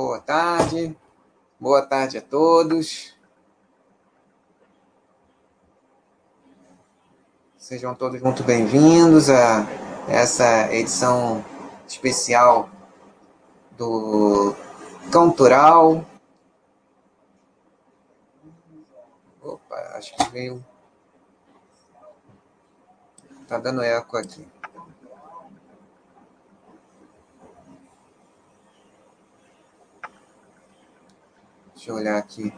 Boa tarde, boa tarde a todos. Sejam todos muito bem-vindos a essa edição especial do Cantural. Opa, acho que veio. Tá dando eco aqui. Deixa eu olhar aqui.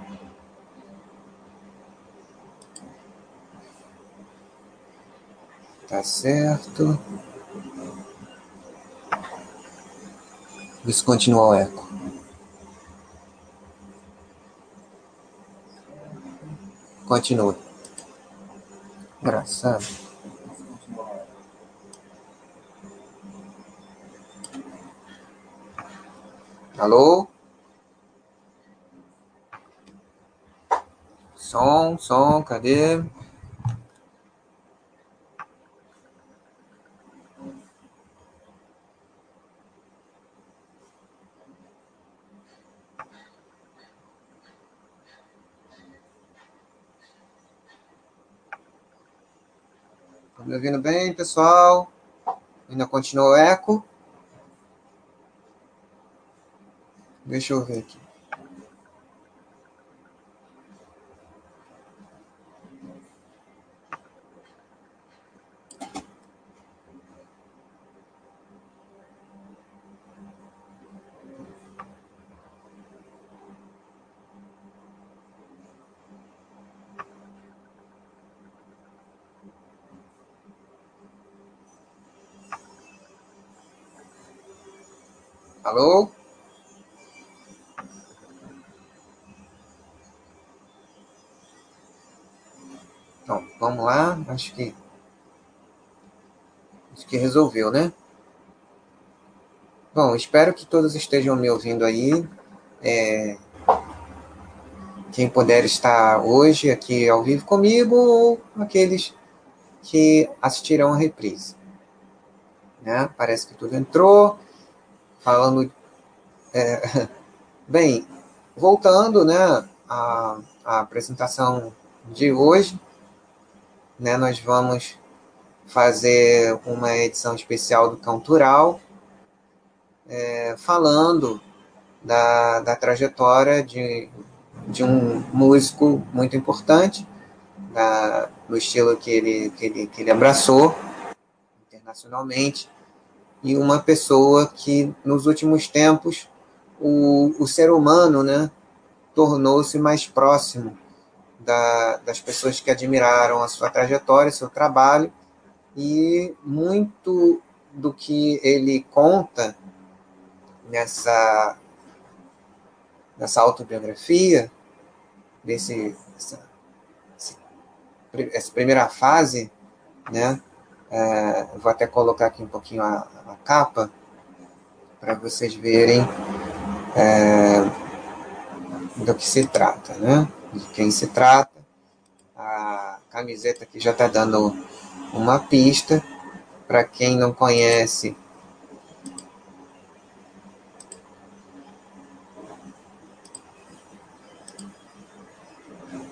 Tá certo. Isso continua o eco. Continua. Engraçado. Alô? Som, som, cadê? Tá me ouvindo bem, pessoal? Ainda continua o eco? Deixa eu ver aqui. Alô? Então, vamos lá. Acho que. Acho que resolveu, né? Bom, espero que todos estejam me ouvindo aí. É... Quem puder estar hoje aqui ao vivo comigo, ou aqueles que assistirão a reprise. Né? Parece que tudo entrou. Falando. É... Bem, voltando né, à, à apresentação de hoje, né, nós vamos fazer uma edição especial do Cantural, é, falando da, da trajetória de, de um músico muito importante, da, no estilo que ele, que, ele, que ele abraçou internacionalmente, e uma pessoa que, nos últimos tempos, o, o ser humano né, tornou-se mais próximo da, das pessoas que admiraram a sua trajetória, seu trabalho, e muito do que ele conta nessa, nessa autobiografia, desse, essa, essa primeira fase, né? É, vou até colocar aqui um pouquinho a, a capa para vocês verem é, do que se trata, né? De quem se trata. A camiseta aqui já está dando uma pista. Para quem não conhece,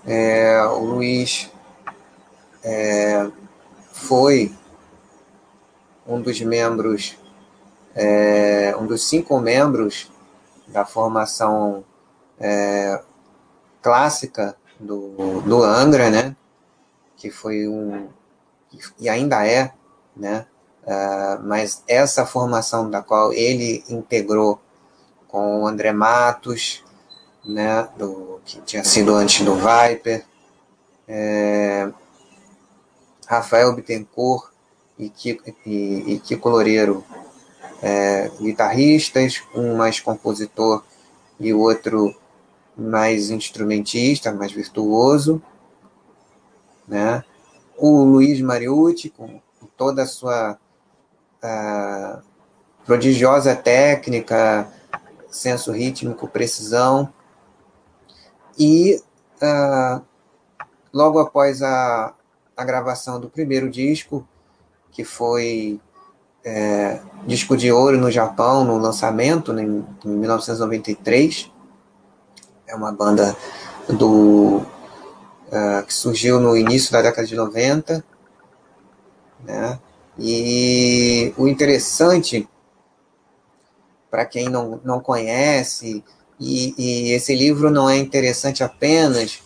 é, o Luiz é, foi um dos membros, é, um dos cinco membros da formação é, clássica do, do Angra, né? Que foi um e ainda é, né? Uh, mas essa formação da qual ele integrou com o André Matos, né? Do que tinha sido antes do Viper, é, Rafael Bittencourt e Kiko, e, e Kiko Loureiro, é, guitarristas, um mais compositor e o outro mais instrumentista, mais virtuoso, né? O Luiz Mariucci, com toda a sua uh, prodigiosa técnica, senso rítmico, precisão. E uh, logo após a, a gravação do primeiro disco, que foi é, disco de ouro no Japão no lançamento, né, em, em 1993. É uma banda do uh, que surgiu no início da década de 90. Né? E o interessante, para quem não, não conhece, e, e esse livro não é interessante apenas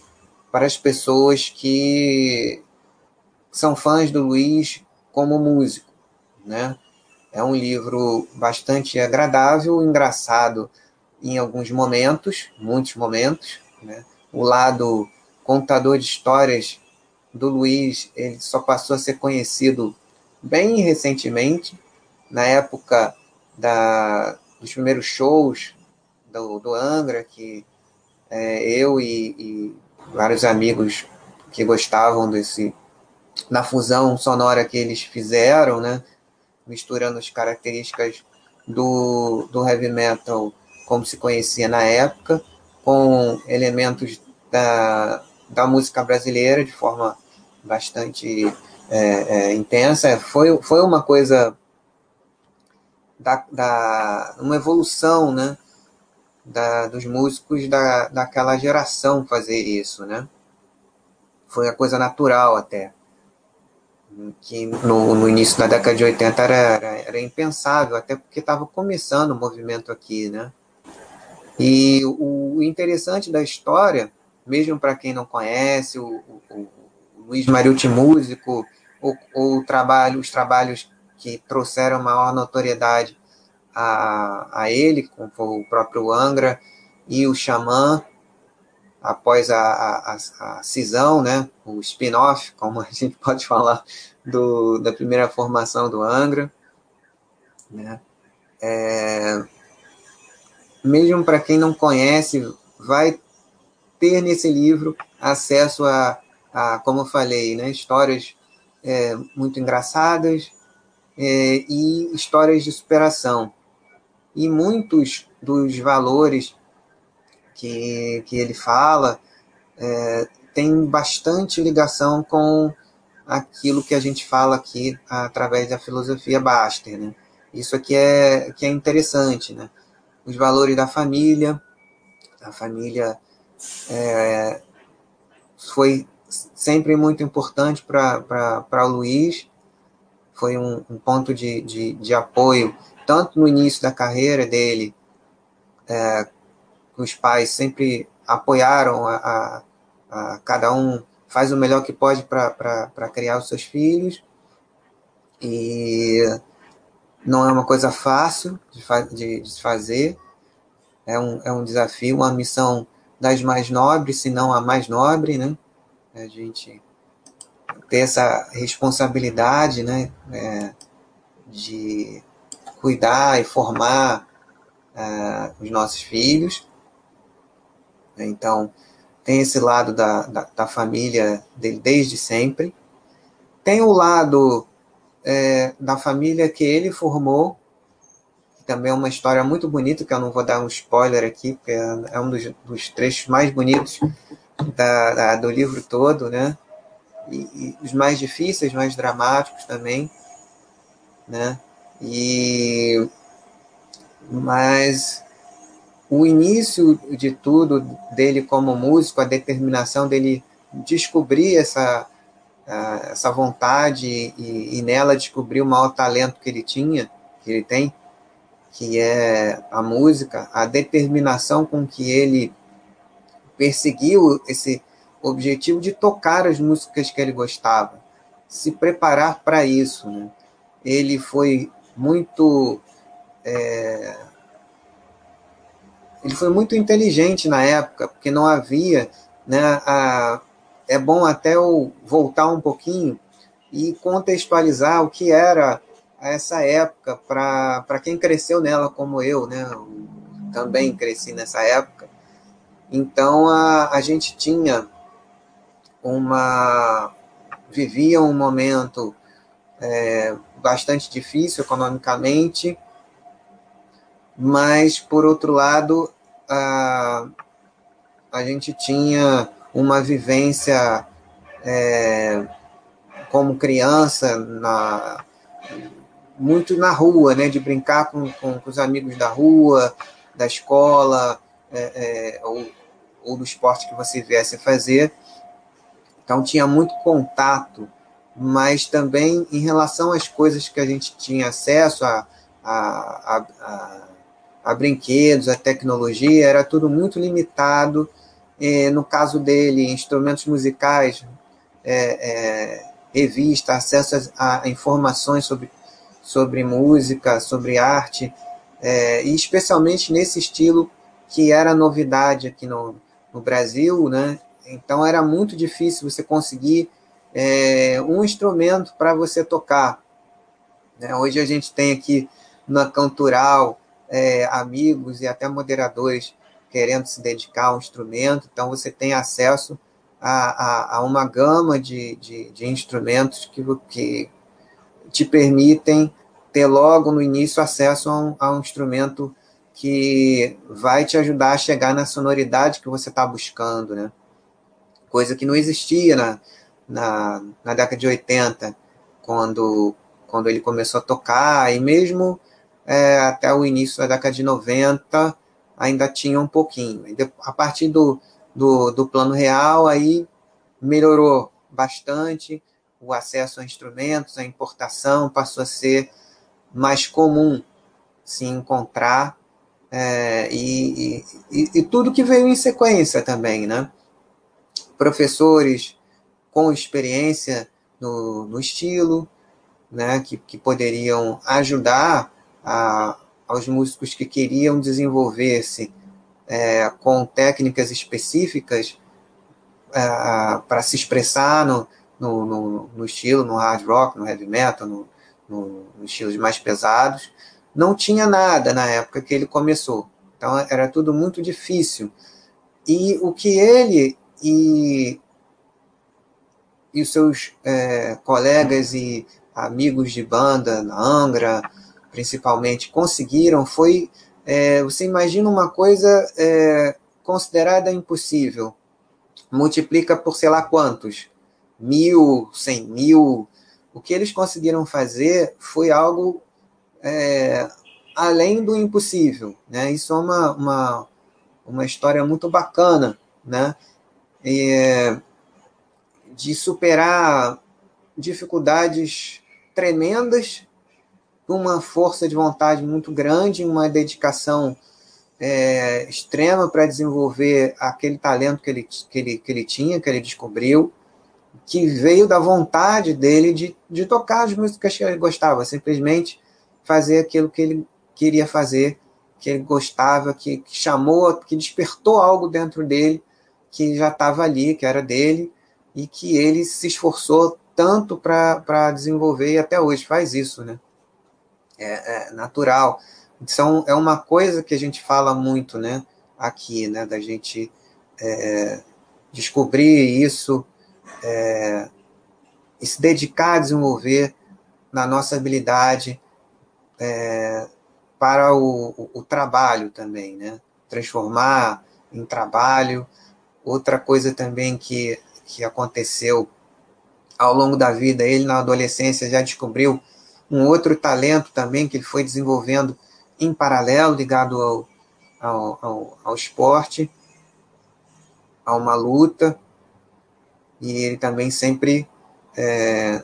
para as pessoas que são fãs do Luiz como músico, né? É um livro bastante agradável, engraçado em alguns momentos, muitos momentos, né? O lado contador de histórias do Luiz, ele só passou a ser conhecido bem recentemente, na época da, dos primeiros shows do, do Angra, que é, eu e, e, vários amigos que gostavam desse na fusão sonora que eles fizeram, né, misturando as características do, do heavy metal como se conhecia na época, com elementos da, da música brasileira de forma bastante é, é, intensa. Foi, foi uma coisa da, da uma evolução, né? Da, dos músicos da, daquela geração fazer isso, né? Foi a coisa natural até. Que no, no início da década de 80 era, era, era impensável, até porque estava começando o movimento aqui, né? E o interessante da história, mesmo para quem não conhece, o, o, o Luiz Mariucci músico, ou, ou trabalho, os trabalhos que trouxeram maior notoriedade a, a ele, como o próprio Angra e o Xamã, após a, a, a, cisão, né, o spin-off, como a gente pode falar, do, da primeira formação do Angra. Né? É, mesmo para quem não conhece, vai ter nesse livro acesso a, a como eu falei, né, histórias é, muito engraçadas é, e histórias de superação. E muitos dos valores que, que ele fala é, tem bastante ligação com aquilo que a gente fala aqui através da filosofia Baster. Né? Isso aqui é, que é interessante. Né? Os valores da família, a família é, foi sempre muito importante para o Luiz, foi um, um ponto de, de, de, apoio, tanto no início da carreira dele, é, os pais sempre apoiaram a, a, a, cada um faz o melhor que pode para criar os seus filhos, e não é uma coisa fácil de, de, de fazer, é um, é um desafio, uma missão das mais nobres, se não a mais nobre, né? a gente ter essa responsabilidade né, é, de cuidar e formar é, os nossos filhos. Então, tem esse lado da, da, da, família dele desde sempre. Tem o lado é, da família que ele formou, que também é uma história muito bonita, que eu não vou dar um spoiler aqui, porque é um dos, dos trechos mais bonitos da, da, do livro todo, né? E, e, os mais difíceis, mais dramáticos também, né? E mas o início de tudo dele como músico, a determinação dele descobrir essa essa vontade e, e nela descobrir o maior talento que ele tinha, que ele tem, que é a música, a determinação com que ele perseguiu esse objetivo de tocar as músicas que ele gostava, se preparar para isso. Né? Ele foi muito. É, ele foi muito inteligente na época, porque não havia. Né, a, é bom até eu voltar um pouquinho e contextualizar o que era essa época para quem cresceu nela como eu, né? Eu também cresci nessa época. Então a, a gente tinha uma. vivia um momento é, bastante difícil economicamente, mas por outro lado a, a gente tinha uma vivência é, como criança na, muito na rua, né, de brincar com, com, com os amigos da rua, da escola, é, é, ou, ou do esporte que você viesse a fazer. Então tinha muito contato, mas também em relação às coisas que a gente tinha acesso a, a, a, a, a brinquedos, a tecnologia, era tudo muito limitado. No caso dele, instrumentos musicais, é, é, revista, acesso a, a, informações sobre, sobre música, sobre arte, é, e especialmente nesse estilo que era novidade aqui no, no Brasil, né? Então era muito difícil você conseguir é, um instrumento para você tocar. Né? Hoje a gente tem aqui na Cantural é, amigos e até moderadores querendo se dedicar ao instrumento, então você tem acesso a, a, a uma gama de, de, de instrumentos que, que te permitem ter logo no início acesso a um, a um instrumento que vai te ajudar a chegar na sonoridade que você está buscando, né? Coisa que não existia na, na, na década de 80, quando, quando ele começou a tocar, e mesmo é, até o início da década de 90 ainda tinha um pouquinho. A partir do, do, do plano real, aí melhorou bastante o acesso a instrumentos, a importação passou a ser mais comum se encontrar é, e, e, e, tudo que veio em sequência também, né? Professores com experiência no, no estilo, né? Que, que poderiam ajudar a, aos músicos que queriam desenvolver-se é, com técnicas específicas é, para se expressar no, no, no, no, estilo, no hard rock, no heavy metal, no, no, nos estilos mais pesados. Não tinha nada na época que ele começou. Então era tudo muito difícil. E o que ele e, e os seus é, colegas e amigos de banda na Angra, principalmente, conseguiram foi. É, você imagina uma coisa é, considerada impossível. Multiplica por sei lá quantos. Mil, cem mil. O que eles conseguiram fazer foi algo é, além do impossível. Né? Isso é uma, uma, uma história muito bacana né? E, de superar dificuldades tremendas uma força de vontade muito grande, uma dedicação é, extrema para desenvolver aquele talento que ele, que, ele, que ele tinha, que ele descobriu, que veio da vontade dele de, de tocar as músicas que ele gostava, simplesmente fazer aquilo que ele queria fazer, que ele gostava, que, que chamou, que despertou algo dentro dele, que já estava ali, que era dele, e que ele se esforçou tanto para desenvolver e até hoje faz isso, né? É, é natural. Então, é uma coisa que a gente fala muito, né, aqui, né, da gente é, descobrir isso é, e se dedicar a desenvolver na nossa habilidade é, para o, o, o, trabalho também, né, transformar em trabalho. Outra coisa também que, que aconteceu ao longo da vida, ele na adolescência já descobriu um outro talento também que ele foi desenvolvendo em paralelo, ligado ao, ao, ao, ao esporte, a uma luta, e ele também sempre é,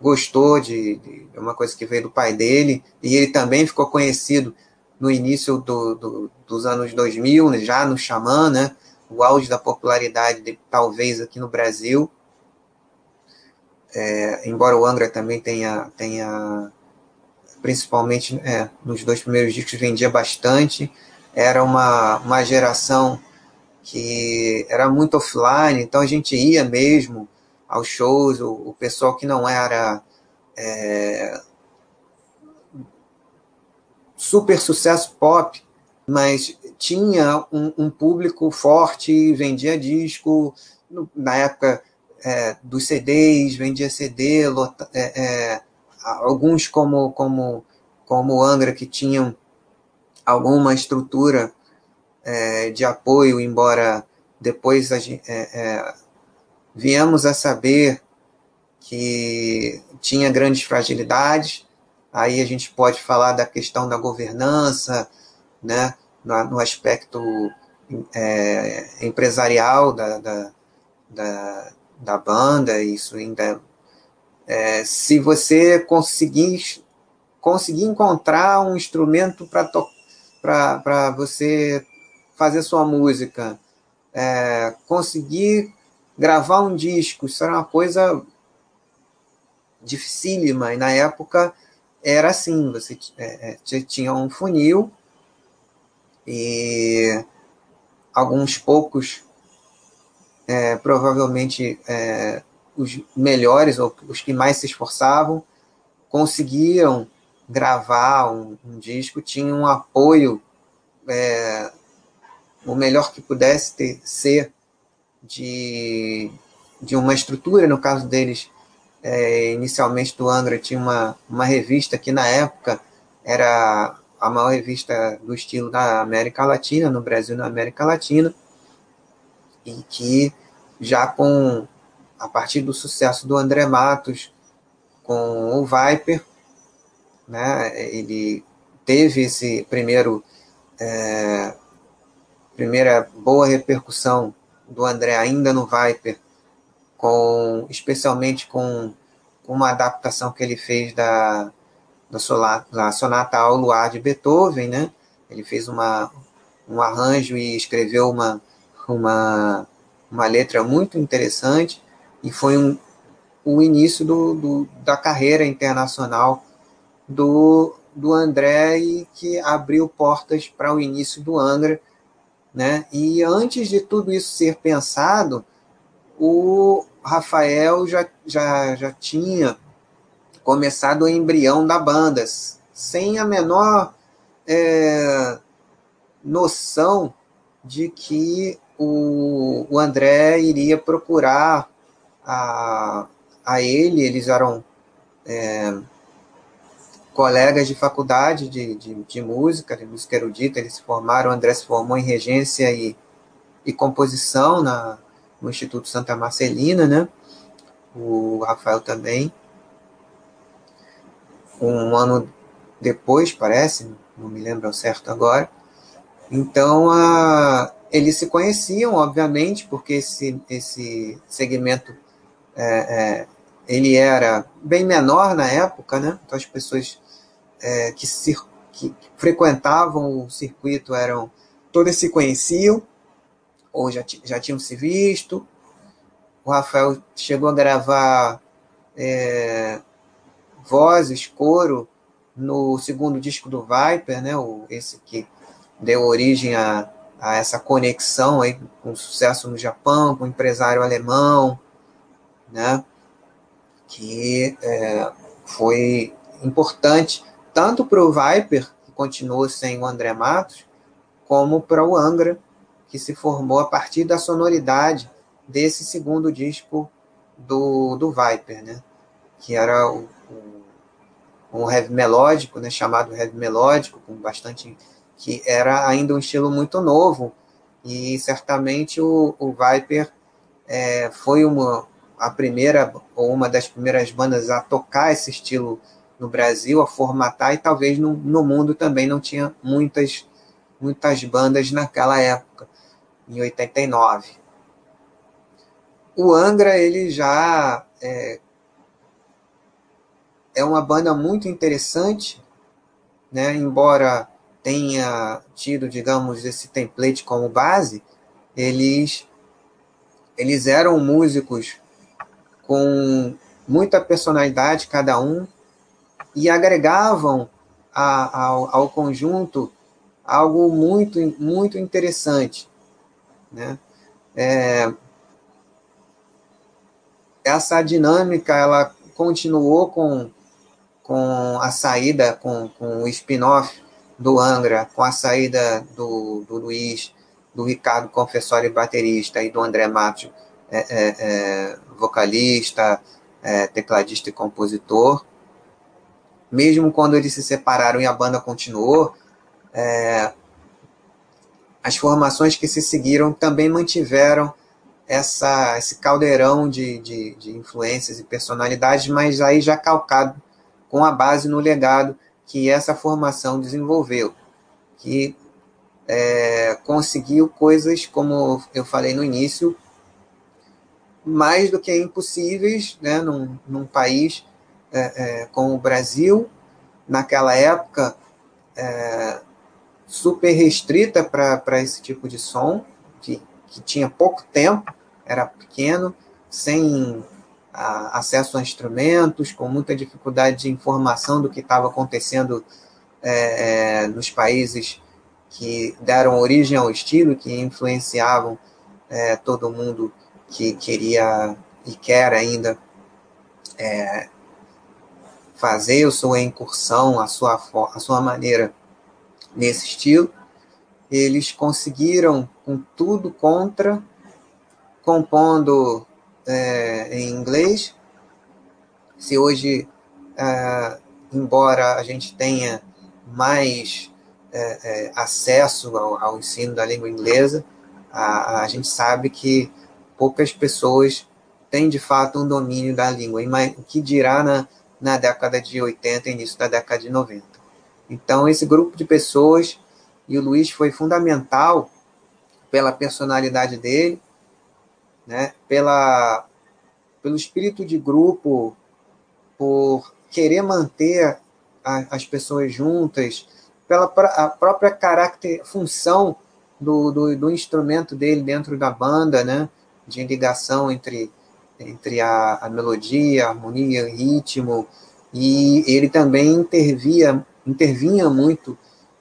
gostou de, de, uma coisa que veio do pai dele, e ele também ficou conhecido no início do, do, dos anos 2000, né, já no Xamã, né, o auge da popularidade de, talvez aqui no Brasil, é, embora o Angra também tenha, tenha principalmente é, nos dois primeiros discos vendia bastante, era uma, uma geração que era muito offline, então a gente ia mesmo aos shows, o, o pessoal que não era é, super sucesso pop, mas tinha um, um público forte, vendia disco, na época é, dos CDs, vendia CD, lota, é, é, alguns como, como, como Angra que tinham alguma estrutura é, de apoio, embora depois a, é, viemos a saber que tinha grandes fragilidades, Aí a gente pode falar da questão da governança, né, no, no aspecto é, empresarial da, da, da, da, banda, isso ainda. É, se você conseguir, conseguir encontrar um instrumento para você fazer sua música, é, conseguir gravar um disco, isso era uma coisa dificílima, e na época era assim, você é, é tinha um funil e alguns poucos, é, provavelmente é, os melhores ou os que mais se esforçavam, conseguiam gravar um, um disco, tinham um apoio é, o melhor que pudesse ter, ser de, de uma estrutura, no caso deles, é, inicialmente do Angra, tinha uma, uma revista que na época era a maior revista do estilo da América Latina, no Brasil na América Latina, e que já com a partir do sucesso do André Matos com o Viper, né, ele teve esse primeiro é, primeira boa repercussão do André ainda no Viper, com especialmente com uma adaptação que ele fez da da, Sonata, da Sonata ao Luar de Beethoven, né? Ele fez uma, um arranjo e escreveu uma, uma, uma letra muito interessante e foi um, o início do, do, da carreira internacional do, do André e que abriu portas para o início do Angra, né? E antes de tudo isso ser pensado, o Rafael já, já, já tinha começado o embrião da banda, sem a menor é, noção de que o, o André iria procurar a, a ele, eles eram é, colegas de faculdade de, de, de, música, de música erudita, eles se formaram, o André se formou em regência e, e composição na, no Instituto Santa Marcelina, né? o Rafael também um ano depois, parece, não me lembro ao certo agora. Então, a, eles se conheciam, obviamente, porque esse, esse segmento é, é, ele era bem menor na época, né? Então, as pessoas é, que, cir, que frequentavam o circuito eram todas se conheciam ou já, já tinham se visto. O Rafael chegou a gravar é, vozes, coro, no segundo disco do Viper, né, o, esse que deu origem a, a essa conexão aí com sucesso no Japão, com o empresário alemão, né, que é, foi importante tanto para o Viper, que continuou sem o André Matos, como para o Angra, que se formou a partir da sonoridade desse segundo disco do, do Viper, né? que era o, um heavy melódico, né, chamado heavy melódico, com bastante que era ainda um estilo muito novo e certamente o, o Viper é, foi uma a primeira ou uma das primeiras bandas a tocar esse estilo no Brasil, a formatar e talvez no, no mundo também não tinha muitas muitas bandas naquela época, em 89. O Angra ele já é, é uma banda muito interessante, né? embora tenha tido, digamos, esse template como base, eles, eles eram músicos com muita personalidade cada um e agregavam a, ao, ao conjunto algo muito, muito interessante. Né? É, essa dinâmica ela continuou com com a saída, com, com o spin-off do Angra, com a saída do, do Luiz, do Ricardo Confessori baterista e do André Matos é, é, é, vocalista, é, tecladista e compositor. Mesmo quando eles se separaram e a banda continuou, é, as formações que se seguiram também mantiveram essa, esse caldeirão de, de, de influências e personalidades, mas aí já calcado com a base no legado que essa formação desenvolveu, que é, conseguiu coisas, como eu falei no início, mais do que impossíveis né, num, num país é, é, como o Brasil, naquela época é, super restrita para esse tipo de som, que, que tinha pouco tempo, era pequeno, sem a, acesso a instrumentos, com muita dificuldade de informação do que estava acontecendo é, é, nos países que deram origem ao estilo, que influenciavam é, todo mundo que queria e quer ainda é, fazer a sua incursão, a sua, a sua maneira nesse estilo. Eles conseguiram, com tudo contra, compondo é, em inglês. Se hoje, é, embora a gente tenha mais é, é acesso ao, ao, ensino da língua inglesa, a, a, gente sabe que poucas pessoas têm de fato um domínio da língua, o que dirá na, na década de 80 início da década de 90. Então, esse grupo de pessoas, e o Luiz foi fundamental pela personalidade dele, né, pela, pelo espírito de grupo, por querer manter a, as pessoas juntas, pela a própria função do, do, do, instrumento dele dentro da banda, né, de ligação entre, entre a, a melodia, a harmonia, o ritmo, e ele também intervia, intervinha muito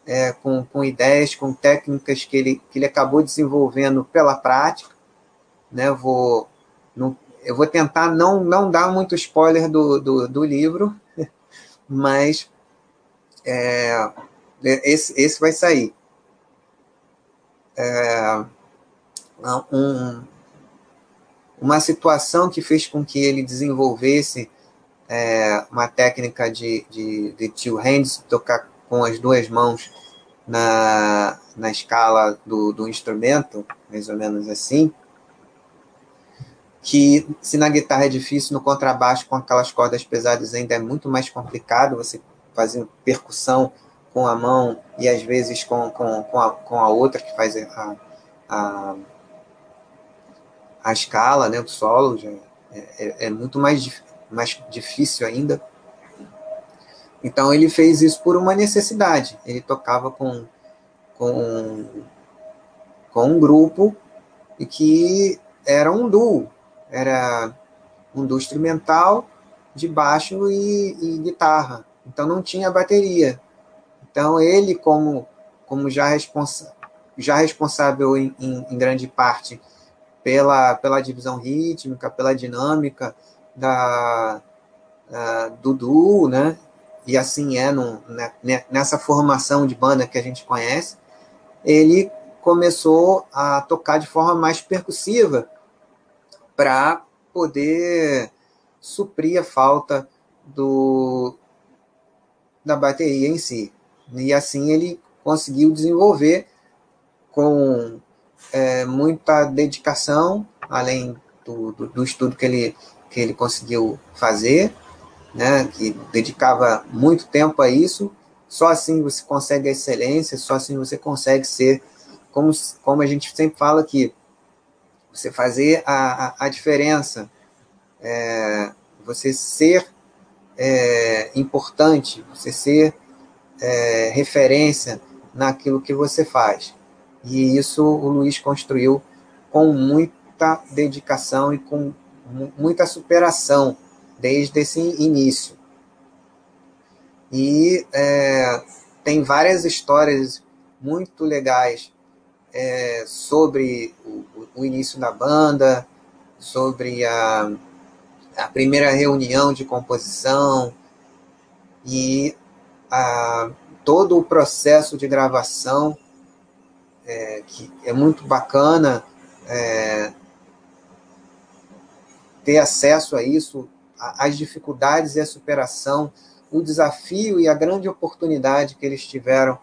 é, com, com ideias, com técnicas que ele, que ele acabou desenvolvendo pela prática, né? Vou, não, eu vou tentar não, não dar muito spoiler do, do, do livro, mas é, esse, esse vai sair. É, um, uma situação que fez com que ele desenvolvesse é, uma técnica de, de, de two hands, tocar com as duas mãos na, na escala do, do instrumento, mais ou menos assim, que se na guitarra é difícil, no contrabaixo com aquelas cordas pesadas ainda é muito mais complicado você fazer percussão com a mão e às vezes com, com, com, a, com a outra que faz a, a, a escala, né, o solo, já é, é, é muito mais, mais difícil ainda. Então ele fez isso por uma necessidade. Ele tocava com, com, com um grupo e que era um duo era um instrumental de baixo e, e, guitarra. Então não tinha bateria. Então ele, como, como já, responsa já responsável em, em, em, grande parte pela, pela divisão rítmica, pela dinâmica da, uh, do duo, né? e assim é né, nessa formação de banda que a gente conhece, ele começou a tocar de forma mais percussiva, para poder suprir a falta do, da bateria em si. E assim ele conseguiu desenvolver com é, muita dedicação, além do, do, do, estudo que ele, que ele conseguiu fazer, né, que dedicava muito tempo a isso. Só assim você consegue a excelência, só assim você consegue ser, como, como a gente sempre fala que você fazer a, a, a diferença, é, você ser é, importante, você ser é, referência naquilo que você faz. E isso o Luiz construiu com muita dedicação e com muita superação desde esse início. E é, tem várias histórias muito legais é, sobre o, o, início da banda, sobre a, a primeira reunião de composição e a, todo o processo de gravação, é, que é muito bacana é, ter acesso a isso, as dificuldades e a superação, o desafio e a grande oportunidade que eles tiveram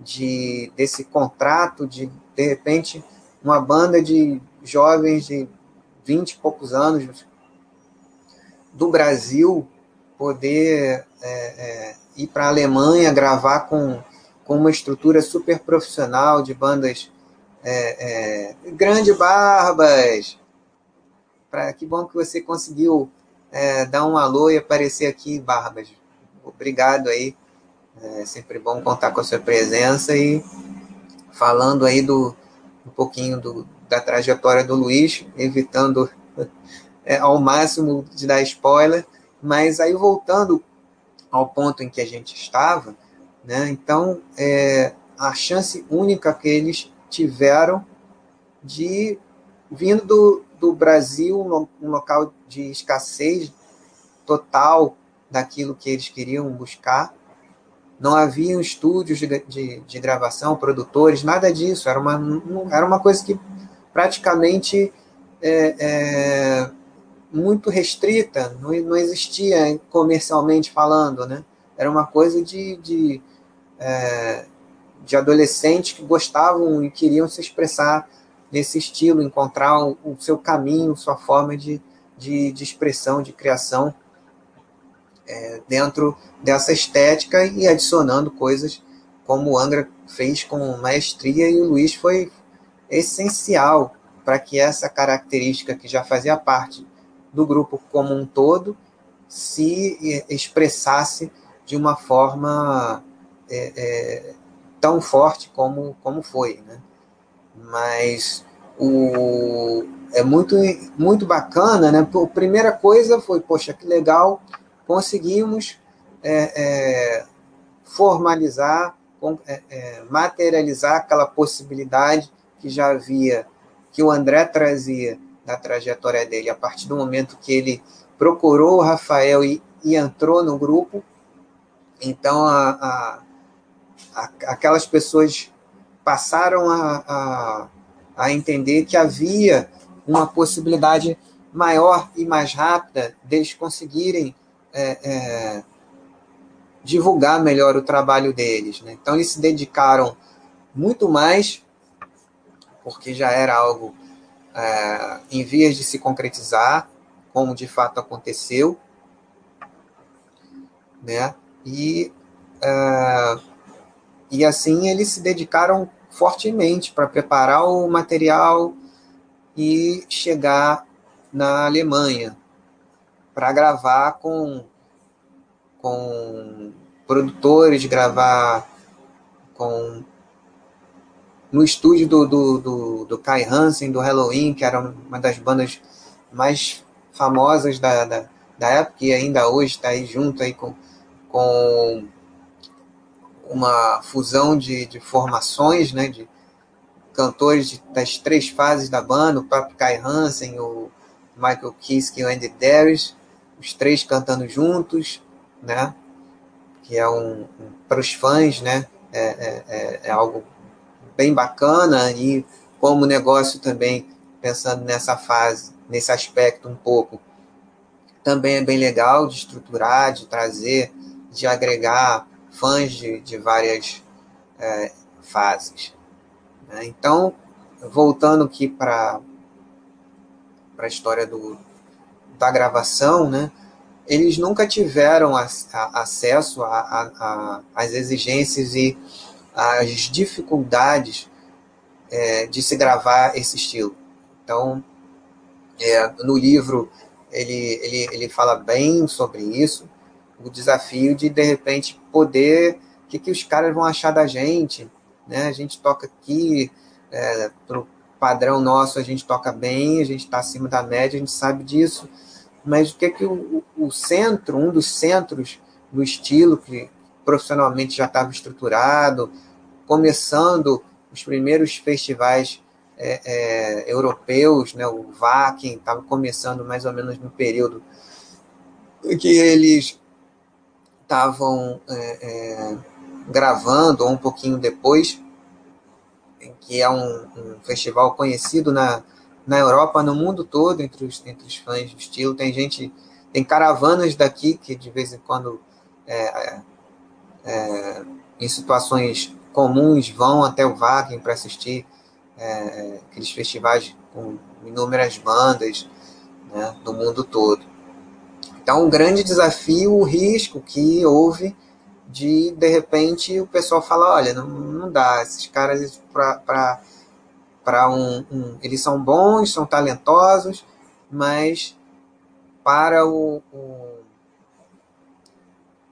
de desse contrato de de repente, uma banda de jovens de 20 e poucos anos do Brasil poder é, é, ir para a Alemanha gravar com, com uma estrutura super profissional de bandas é, é, grande Barbas. Pra, que bom que você conseguiu é, dar um alô e aparecer aqui, Barbas. Obrigado aí. É sempre bom contar com a sua presença e falando aí do um pouquinho do, da trajetória do Luiz, evitando é, ao máximo de dar spoiler, mas aí voltando ao ponto em que a gente estava, né? Então, é, a chance única que eles tiveram de vindo do, do Brasil, um local de escassez total daquilo que eles queriam buscar. Não haviam estúdios de, de, de gravação, produtores, nada disso. Era uma, era uma coisa que praticamente é, é, muito restrita, não, não existia comercialmente falando, né? Era uma coisa de, de, é, de adolescentes que gostavam e queriam se expressar nesse estilo, encontrar o, o seu caminho, sua forma de, de, de expressão, de criação é, dentro dessa estética e adicionando coisas como o Angra fez com maestria e o Luiz foi essencial para que essa característica que já fazia parte do grupo como um todo se expressasse de uma forma é, é, tão forte como, como foi. Né? Mas o, é muito, muito bacana. Né? A primeira coisa foi, poxa, que legal, conseguimos é, é formalizar, é, é, materializar aquela possibilidade que já havia, que o André trazia da trajetória dele, a partir do momento que ele procurou o Rafael e, e entrou no grupo, então a, a, a, aquelas pessoas passaram a, a entender que havia uma possibilidade maior e mais rápida deles conseguirem é, é, divulgar melhor o trabalho deles. Né? Então, eles se dedicaram muito mais, porque já era algo é, em vias de se concretizar, como de fato aconteceu, né? E, é, e assim eles se dedicaram fortemente para preparar o material e chegar na Alemanha para gravar com, com produtores, gravar com no estúdio do, do, do, do, Kai Hansen, do Halloween, que era uma das bandas mais famosas da, da, da época, e ainda hoje está aí junto aí com, com uma fusão de, de formações, né, de cantores de, das três fases da banda, o próprio Kai Hansen, o Michael Kiske e o Andy Darius, os três cantando juntos, né, que é um, um para os fãs, né, é, é, é, é algo bem bacana e como negócio também, pensando nessa fase, nesse aspecto um pouco, também é bem legal de estruturar, de trazer, de agregar fãs de, de várias é, fases. Né? Então, voltando aqui para a história do, da gravação, né? eles nunca tiveram a, a, acesso às exigências e as dificuldades é, de se gravar esse estilo. Então, é, no livro, ele, ele, ele fala bem sobre isso, o desafio de, de repente, poder. O que, que os caras vão achar da gente? Né? A gente toca aqui, é, para o padrão nosso, a gente toca bem, a gente está acima da média, a gente sabe disso, mas o que, que o, o centro, um dos centros do estilo, que profissionalmente já estava estruturado, começando os primeiros festivais é, é, europeus, né, o Vakin estava começando mais ou menos no período que eles estavam é, é, gravando, ou um pouquinho depois, que é um, um, festival conhecido na, na Europa, no mundo todo, entre os, entre os fãs do estilo. Tem gente, tem caravanas daqui que de vez em quando é, é, em situações comuns vão até o Wacken para assistir é, aqueles festivais com inúmeras bandas né, do mundo todo. Então, um grande desafio, o risco que houve de, de repente, o pessoal falar, olha, não, não dá, esses caras para um, um, Eles são bons, são talentosos, mas para o, o,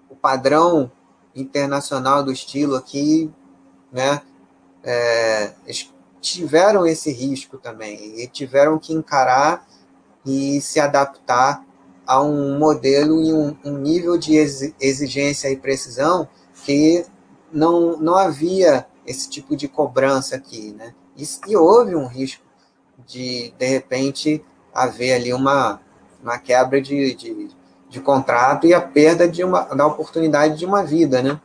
o padrão internacional do estilo aqui, né, é, eles tiveram esse risco também, e tiveram que encarar e se adaptar a um modelo e um, um nível de exigência e precisão que não, não havia esse tipo de cobrança aqui, né? E, houve um risco de, de repente, haver ali uma, uma quebra de, de, de contrato e a perda de uma, da oportunidade de uma vida, né?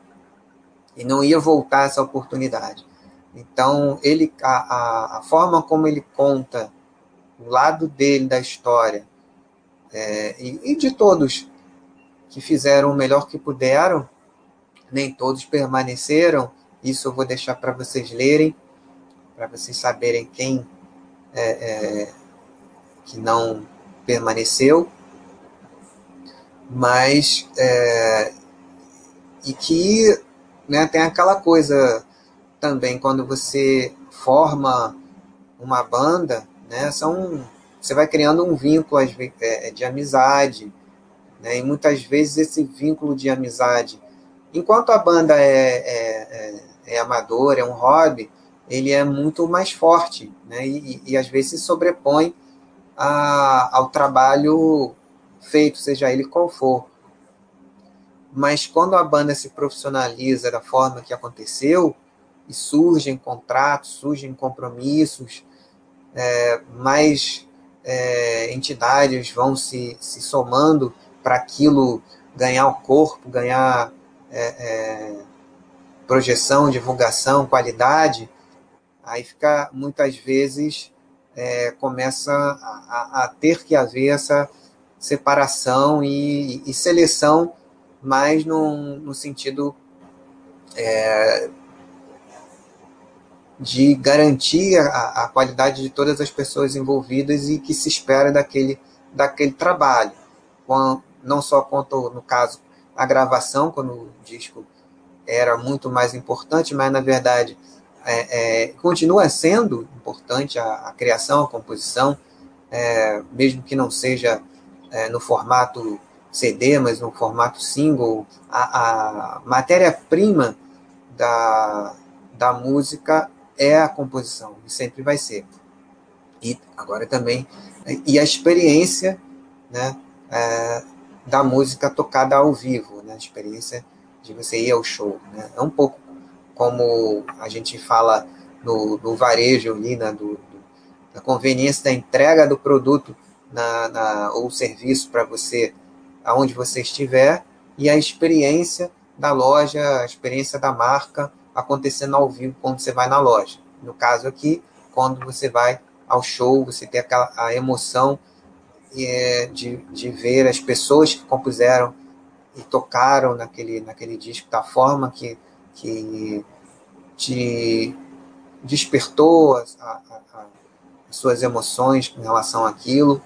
E não ia voltar essa oportunidade. Então, ele, a, a, a forma como ele conta o lado dele da história, é, e, e de todos que fizeram o melhor que puderam, nem todos permaneceram. Isso eu vou deixar para vocês lerem, para vocês saberem quem é, é, que não permaneceu. Mas é, e que né, tem aquela coisa também quando você forma uma banda, né, são você vai criando um vínculo é, de amizade, né? e muitas vezes esse vínculo de amizade, enquanto a banda é, é, é, é amadora, é um hobby, ele é muito mais forte, né? e, e, e às vezes se sobrepõe a, ao trabalho feito, seja ele qual for. Mas quando a banda se profissionaliza da forma que aconteceu, e surgem contratos, surgem compromissos é, mais é, entidades vão se, se somando para aquilo ganhar o corpo, ganhar é, é, projeção, divulgação, qualidade, aí fica muitas vezes é, começa a, a, ter que haver essa separação e, e seleção mais no, sentido é, de garantir a, a, qualidade de todas as pessoas envolvidas e que se espera daquele, daquele trabalho. não só quanto, no caso, a gravação, quando o disco era muito mais importante, mas, na verdade, é, é, continua sendo importante a, a criação, a composição, é, mesmo que não seja é, no formato CD, mas no formato single, a, a matéria-prima da, da música é a composição, e sempre vai ser. E agora também, e a experiência né, é, da música tocada ao vivo, né, a experiência de você ir ao show. Né, é um pouco como a gente fala no, no varejo ali, né, do, do, da conveniência da entrega do produto na, na ou serviço para você, aonde você estiver, e a experiência da loja, a experiência da marca, acontecendo ao vivo quando você vai na loja. No caso aqui, quando você vai ao show, você tem aquela a emoção é, de, de ver as pessoas que compuseram e tocaram naquele, naquele disco da forma que, que te despertou as, a, a, as suas emoções em relação àquilo.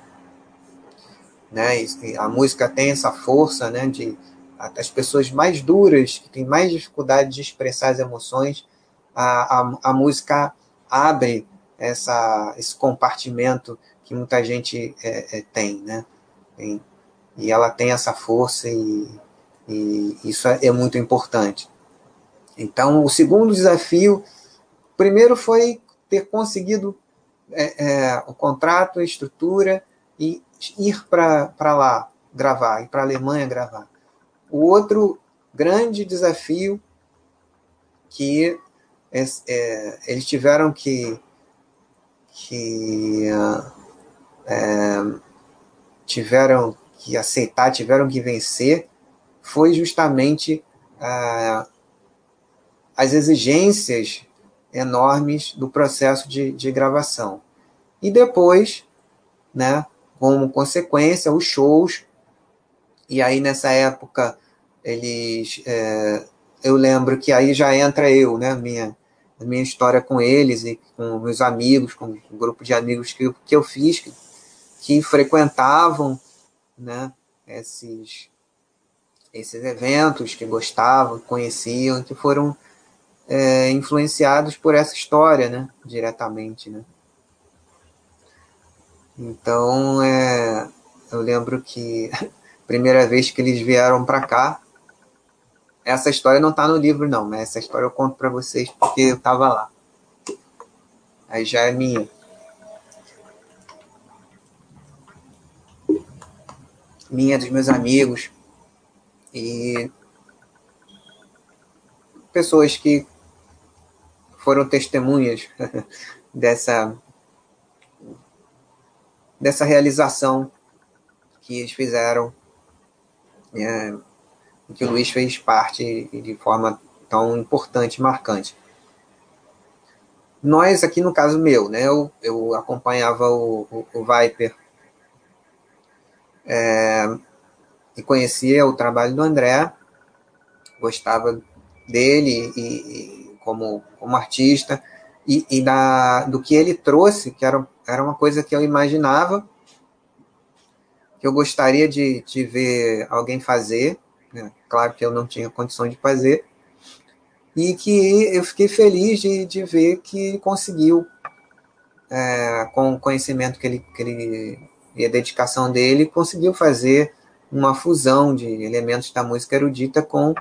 Né? E a música tem essa força né, de as pessoas mais duras, que têm mais dificuldade de expressar as emoções, a, a, a música abre essa, esse compartimento que muita gente é, é, tem, né? Tem, e ela tem essa força e, e isso é, é muito importante. Então, o segundo desafio, primeiro foi ter conseguido é, é, o contrato, a estrutura e ir para lá gravar, ir para a Alemanha gravar. O outro grande desafio que é, é, eles tiveram que, que é, tiveram que aceitar, tiveram que vencer, foi justamente é, as exigências enormes do processo de, de gravação. E depois, né, como consequência, os shows e aí, nessa época, eles. É, eu lembro que aí já entra eu, né? Minha, minha história com eles e com meus amigos, com o grupo de amigos que, que eu fiz, que, que frequentavam, né? esses, esses eventos que gostavam, conheciam, que foram é, influenciados por essa história, né, diretamente, né. Então, é, eu lembro que primeira vez que eles vieram para cá, essa história não está no livro, não, mas essa história eu conto para vocês porque eu estava lá. Aí já é minha. Minha, dos meus amigos. E pessoas que foram testemunhas dessa dessa realização que eles fizeram é, que o Luiz fez parte de forma tão importante marcante. Nós, aqui no caso meu, né, eu, eu acompanhava o, o, o Viper é, e conhecia o trabalho do André, gostava dele e como, como artista e, e da, do que ele trouxe, que era, era uma coisa que eu imaginava, que eu gostaria de, de ver alguém fazer, né? claro que eu não tinha condições de fazer, e que eu fiquei feliz de, de ver que conseguiu, é, com o conhecimento que ele, que ele e a dedicação dele, conseguiu fazer uma fusão de elementos da música erudita com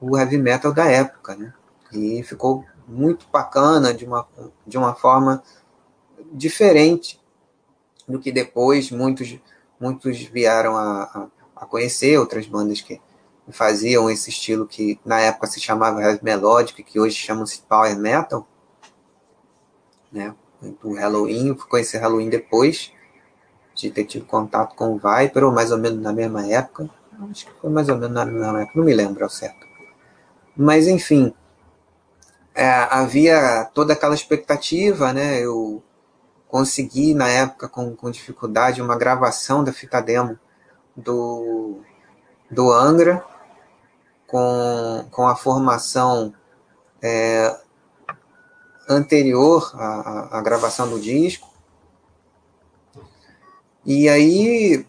o heavy metal da época, né? E ficou muito bacana de uma, de uma forma diferente do que depois muitos muitos vieram a, a, conhecer outras bandas que faziam esse estilo que na época se chamava heavy melodic, que hoje chamam-se power metal, né? O Halloween, fui conhecer Halloween depois de ter tido contato com o Viper, ou mais ou menos na mesma época. Acho que foi mais ou menos na mesma época, não me lembro ao certo. Mas, enfim, é, havia toda aquela expectativa, né? Eu consegui, na época, com, com dificuldade, uma gravação da fita demo do, do Angra, com, com a formação é, anterior à, à, gravação do disco. E aí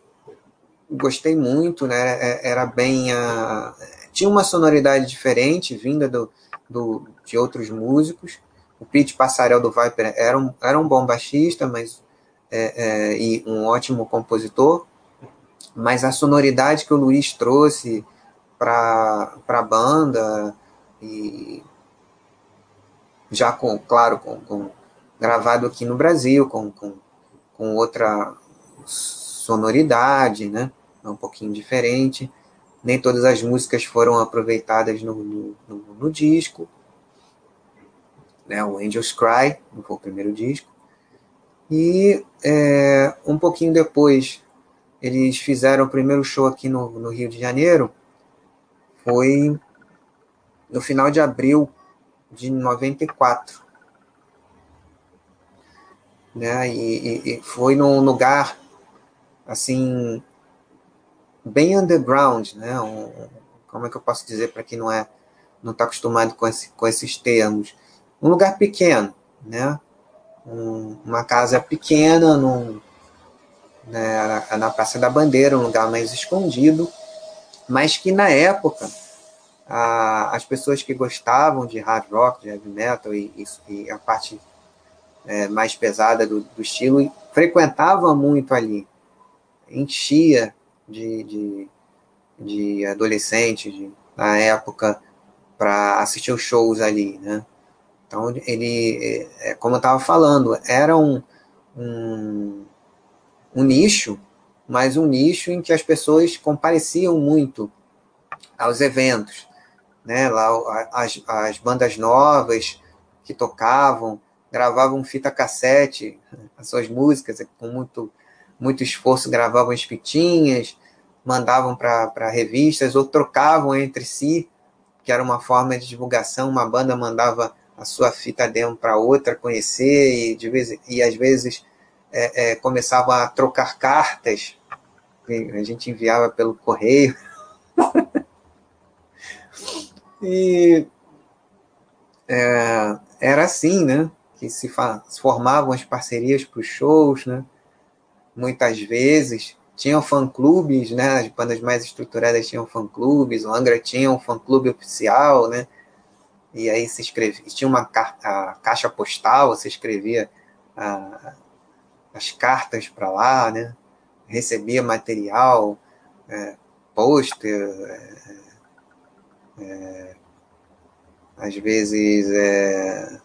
gostei muito, né? É, era bem a, tinha uma sonoridade diferente vinda do, do, de outros músicos. O Pete Passarel do Viper era um, era um bom baixista, mas é, é, e um ótimo compositor, mas a sonoridade que o Luiz trouxe para a banda e já com, claro, com, com, gravado aqui no Brasil, com, com, com outra sonoridade, né? É um pouquinho diferente. Nem todas as músicas foram aproveitadas no, no, no, no disco. Né? O Angels Cry, não foi o primeiro disco. E é, um pouquinho depois, eles fizeram o primeiro show aqui no, no Rio de Janeiro, foi no final de abril de 94. Né? E, e, foi num lugar assim bem underground, né? Um, como é que eu posso dizer para quem não é não está acostumado com, esse, com esses termos? Um lugar pequeno, né? Um, uma casa pequena num, né, na Praça da Bandeira, um lugar mais escondido mas que na época a, as pessoas que gostavam de hard rock, de heavy metal e, e, e a parte é, mais pesada do, do, estilo frequentavam muito ali, enchia de, de, de adolescentes na época para assistir os shows ali, né? Então ele, é, como eu estava falando, era um, um, um nicho mas um nicho em que as pessoas compareciam muito aos eventos, né? Lá as, as bandas novas que tocavam, gravavam fita cassete, as suas músicas com muito muito esforço gravavam as fitinhas, mandavam para revistas ou trocavam entre si, que era uma forma de divulgação. Uma banda mandava a sua fita demo para outra conhecer e de vez e às vezes é, é, começavam a trocar cartas a gente enviava pelo correio. e é, era assim, né? Que se, se formavam as parcerias para os shows, né? Muitas vezes tinham fã-clubes, né? As bandas mais estruturadas tinham fã-clubes, o Angra tinha um fã-clube oficial, né? E aí se escrevia, tinha uma a caixa postal, você escrevia a, as cartas para lá, né? Recebia material, é, pôster, é, é, às vezes é,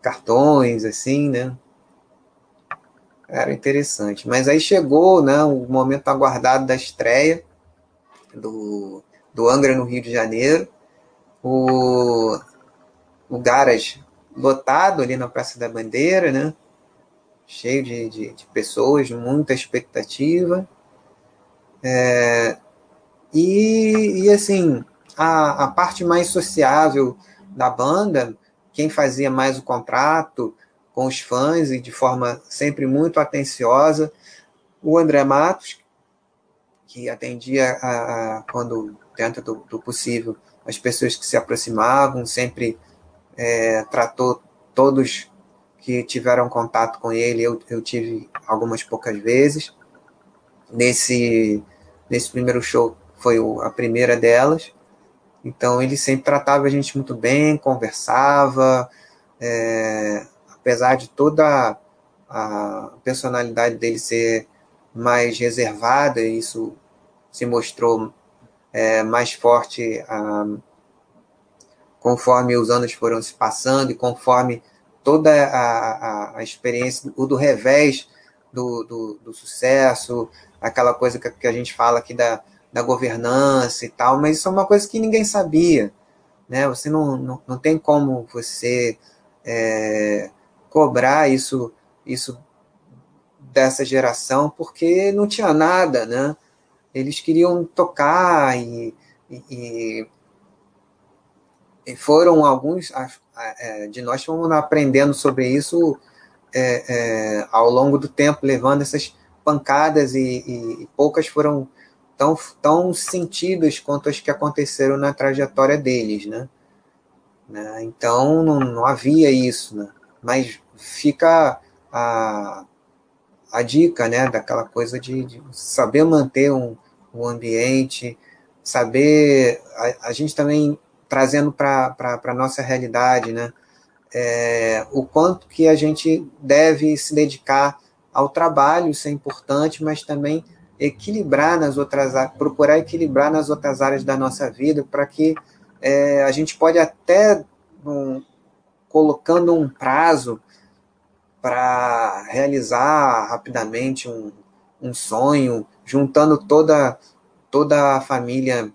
cartões, assim, né? Era interessante. Mas aí chegou né, o momento aguardado da estreia do, do Angra no Rio de Janeiro. O, o lotado ali na Praça da Bandeira, né? Cheio de, de, de pessoas, muita expectativa. É, e, e assim, a, a parte mais sociável da banda, quem fazia mais o contrato, com os fãs e de forma sempre muito atenciosa. O André Matos, que atendia a, a quando dentro do, do, possível as pessoas que se aproximavam, sempre é, tratou todos que tiveram contato com ele, eu, eu tive algumas poucas vezes. Nesse, nesse primeiro show foi o, a primeira delas. Então ele sempre tratava a gente muito bem, conversava, é, apesar de toda a personalidade dele ser mais reservada, isso se mostrou é, mais forte ah, conforme os anos foram se passando e conforme toda a, a, a experiência, o do revés do, do, do, sucesso, aquela coisa que, que a gente fala aqui da, da governança e tal, mas isso é uma coisa que ninguém sabia. Né? Você não, não, não tem como você é, cobrar isso, isso dessa geração, porque não tinha nada, né? Eles queriam tocar e, e, e foram alguns é, de nós fomos aprendendo sobre isso é, é, ao longo do tempo, levando essas pancadas e, e, poucas foram tão, tão sentidas quanto as que aconteceram na trajetória deles, né? né? Então não, não havia isso, né? mas fica a, a dica, né, daquela coisa de, de saber manter um, um ambiente, saber, a, a gente também trazendo para a nossa realidade, né, é, o quanto que a gente deve se dedicar ao trabalho, isso é importante, mas também equilibrar nas outras procurar equilibrar nas outras áreas da nossa vida para que é, a gente pode até um, colocando um prazo para realizar rapidamente um, um sonho, juntando toda, toda a família,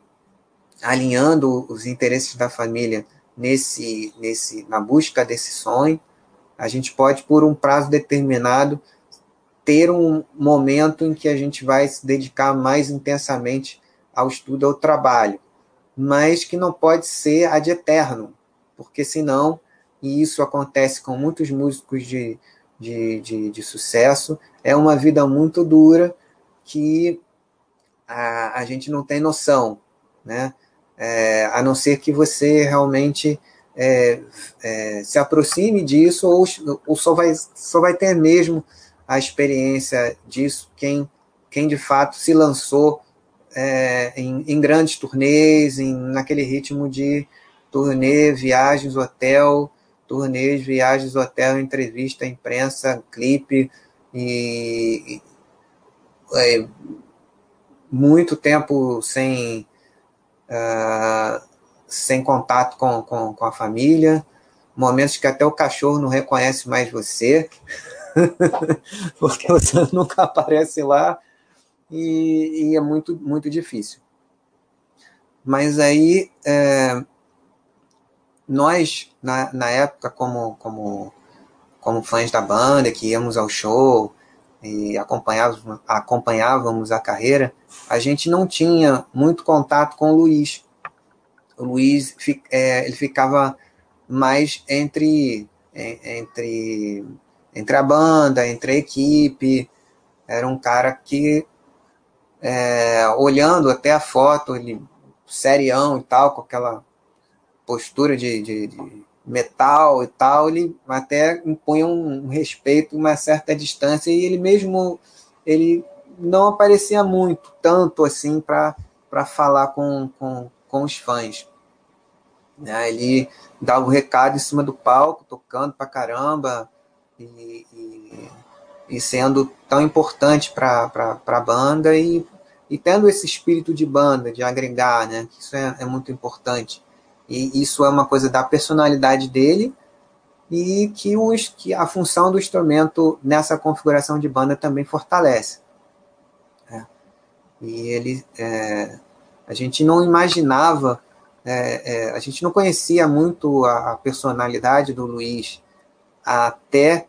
alinhando os interesses da família nesse, nesse, na busca desse sonho, a gente pode, por um prazo determinado, ter um momento em que a gente vai se dedicar mais intensamente ao estudo, ao trabalho, mas que não pode ser ad eterno, porque senão e isso acontece com muitos músicos de, de, de, de sucesso. É uma vida muito dura que a, a gente não tem noção, né? É, a não ser que você realmente é, é, se aproxime disso ou, ou só, vai, só vai ter mesmo a experiência disso quem, quem de fato se lançou é, em, em, grandes turnês, em, naquele ritmo de turnê, viagens, hotel, turnês, viagens, hotel, entrevista, imprensa, clipe e, é, muito tempo sem uh, sem contato com, com, com, a família, momentos que até o cachorro não reconhece mais você, porque você nunca aparece lá e, e é muito, muito difícil. Mas aí é, nós, na, na época, como, como, como fãs da banda, que íamos ao show e acompanhávamos, acompanhávamos a carreira, a gente não tinha muito contato com o Luiz. O Luiz é, ele ficava mais entre, entre, entre a banda, entre a equipe. Era um cara que, é, olhando até a foto, ele serião e tal, com aquela postura de, de, de, metal e tal, ele até impunha um respeito, uma certa distância, e ele mesmo ele não aparecia muito, tanto assim, para falar com, com, com os fãs. Né? Ele dava o recado em cima do palco, tocando pra caramba e, e, e sendo tão importante para a banda e, e tendo esse espírito de banda, de agregar, né? Isso é, é muito importante. E isso é uma coisa da personalidade dele e que, os, que a função do instrumento nessa configuração de banda também fortalece. É. E ele, é, a gente não imaginava, é, é a gente não conhecia muito a, a, personalidade do Luiz até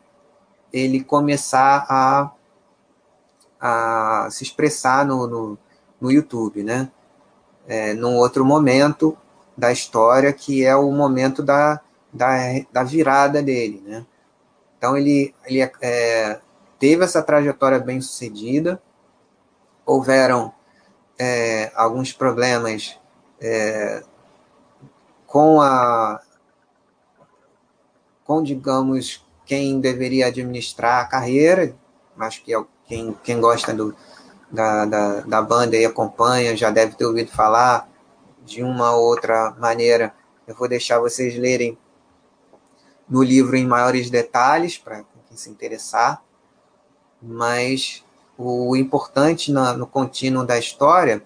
ele começar a, a se expressar no, no, no YouTube, né? É, num outro momento da história, que é o momento da, da, da virada dele, né? Então ele, ele é, teve essa trajetória bem sucedida, houveram é, alguns problemas é, com a com digamos quem deveria administrar a carreira, acho que é quem, quem gosta do, da, da, da banda e acompanha já deve ter ouvido falar de uma ou outra maneira. Eu vou deixar vocês lerem no livro em maiores detalhes, para quem se interessar, mas o importante na, no contínuo da história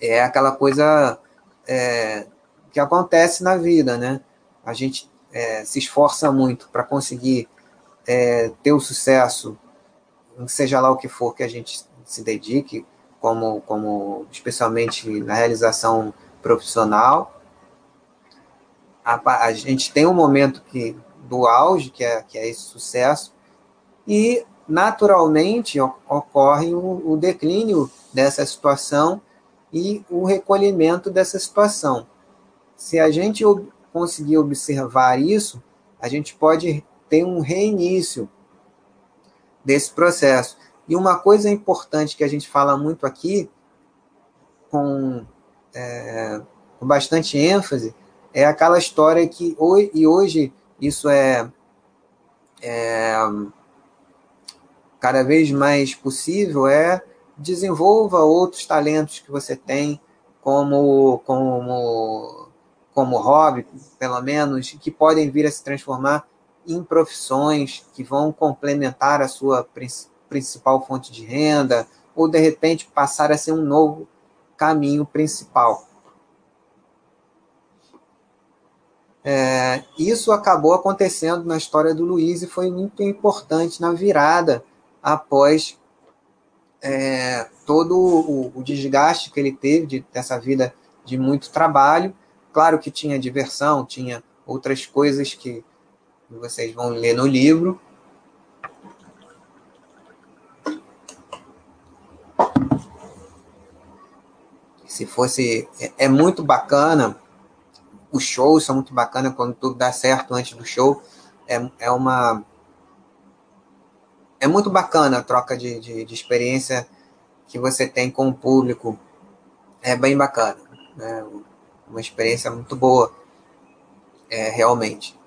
é aquela coisa é, que acontece na vida, né? A gente é, se esforça muito para conseguir é, ter o sucesso, seja lá o que for que a gente se dedique, como, como especialmente na realização profissional, a, a gente tem um momento que, do auge, que é, que é esse sucesso, e naturalmente ocorre o, o declínio dessa situação e o recolhimento dessa situação. Se a gente conseguir observar isso, a gente pode ter um reinício desse processo. E uma coisa importante que a gente fala muito aqui, com, é, com bastante ênfase, é aquela história que hoje, e hoje isso é, é cada vez mais possível é desenvolva outros talentos que você tem como como como hobby, pelo menos, que podem vir a se transformar em profissões que vão complementar a sua principal fonte de renda ou de repente passar a ser um novo caminho principal. É, isso acabou acontecendo na história do Luiz e foi muito importante na virada após é, todo o, o, desgaste que ele teve de, dessa vida de muito trabalho. Claro que tinha diversão, tinha outras coisas que vocês vão ler no livro. Se fosse. É, é muito bacana os shows são muito bacanas quando tudo dá certo antes do show. É, é uma. É muito bacana a troca de, de, de experiência que você tem com o público. É bem bacana. Né? Uma experiência muito boa, é, realmente.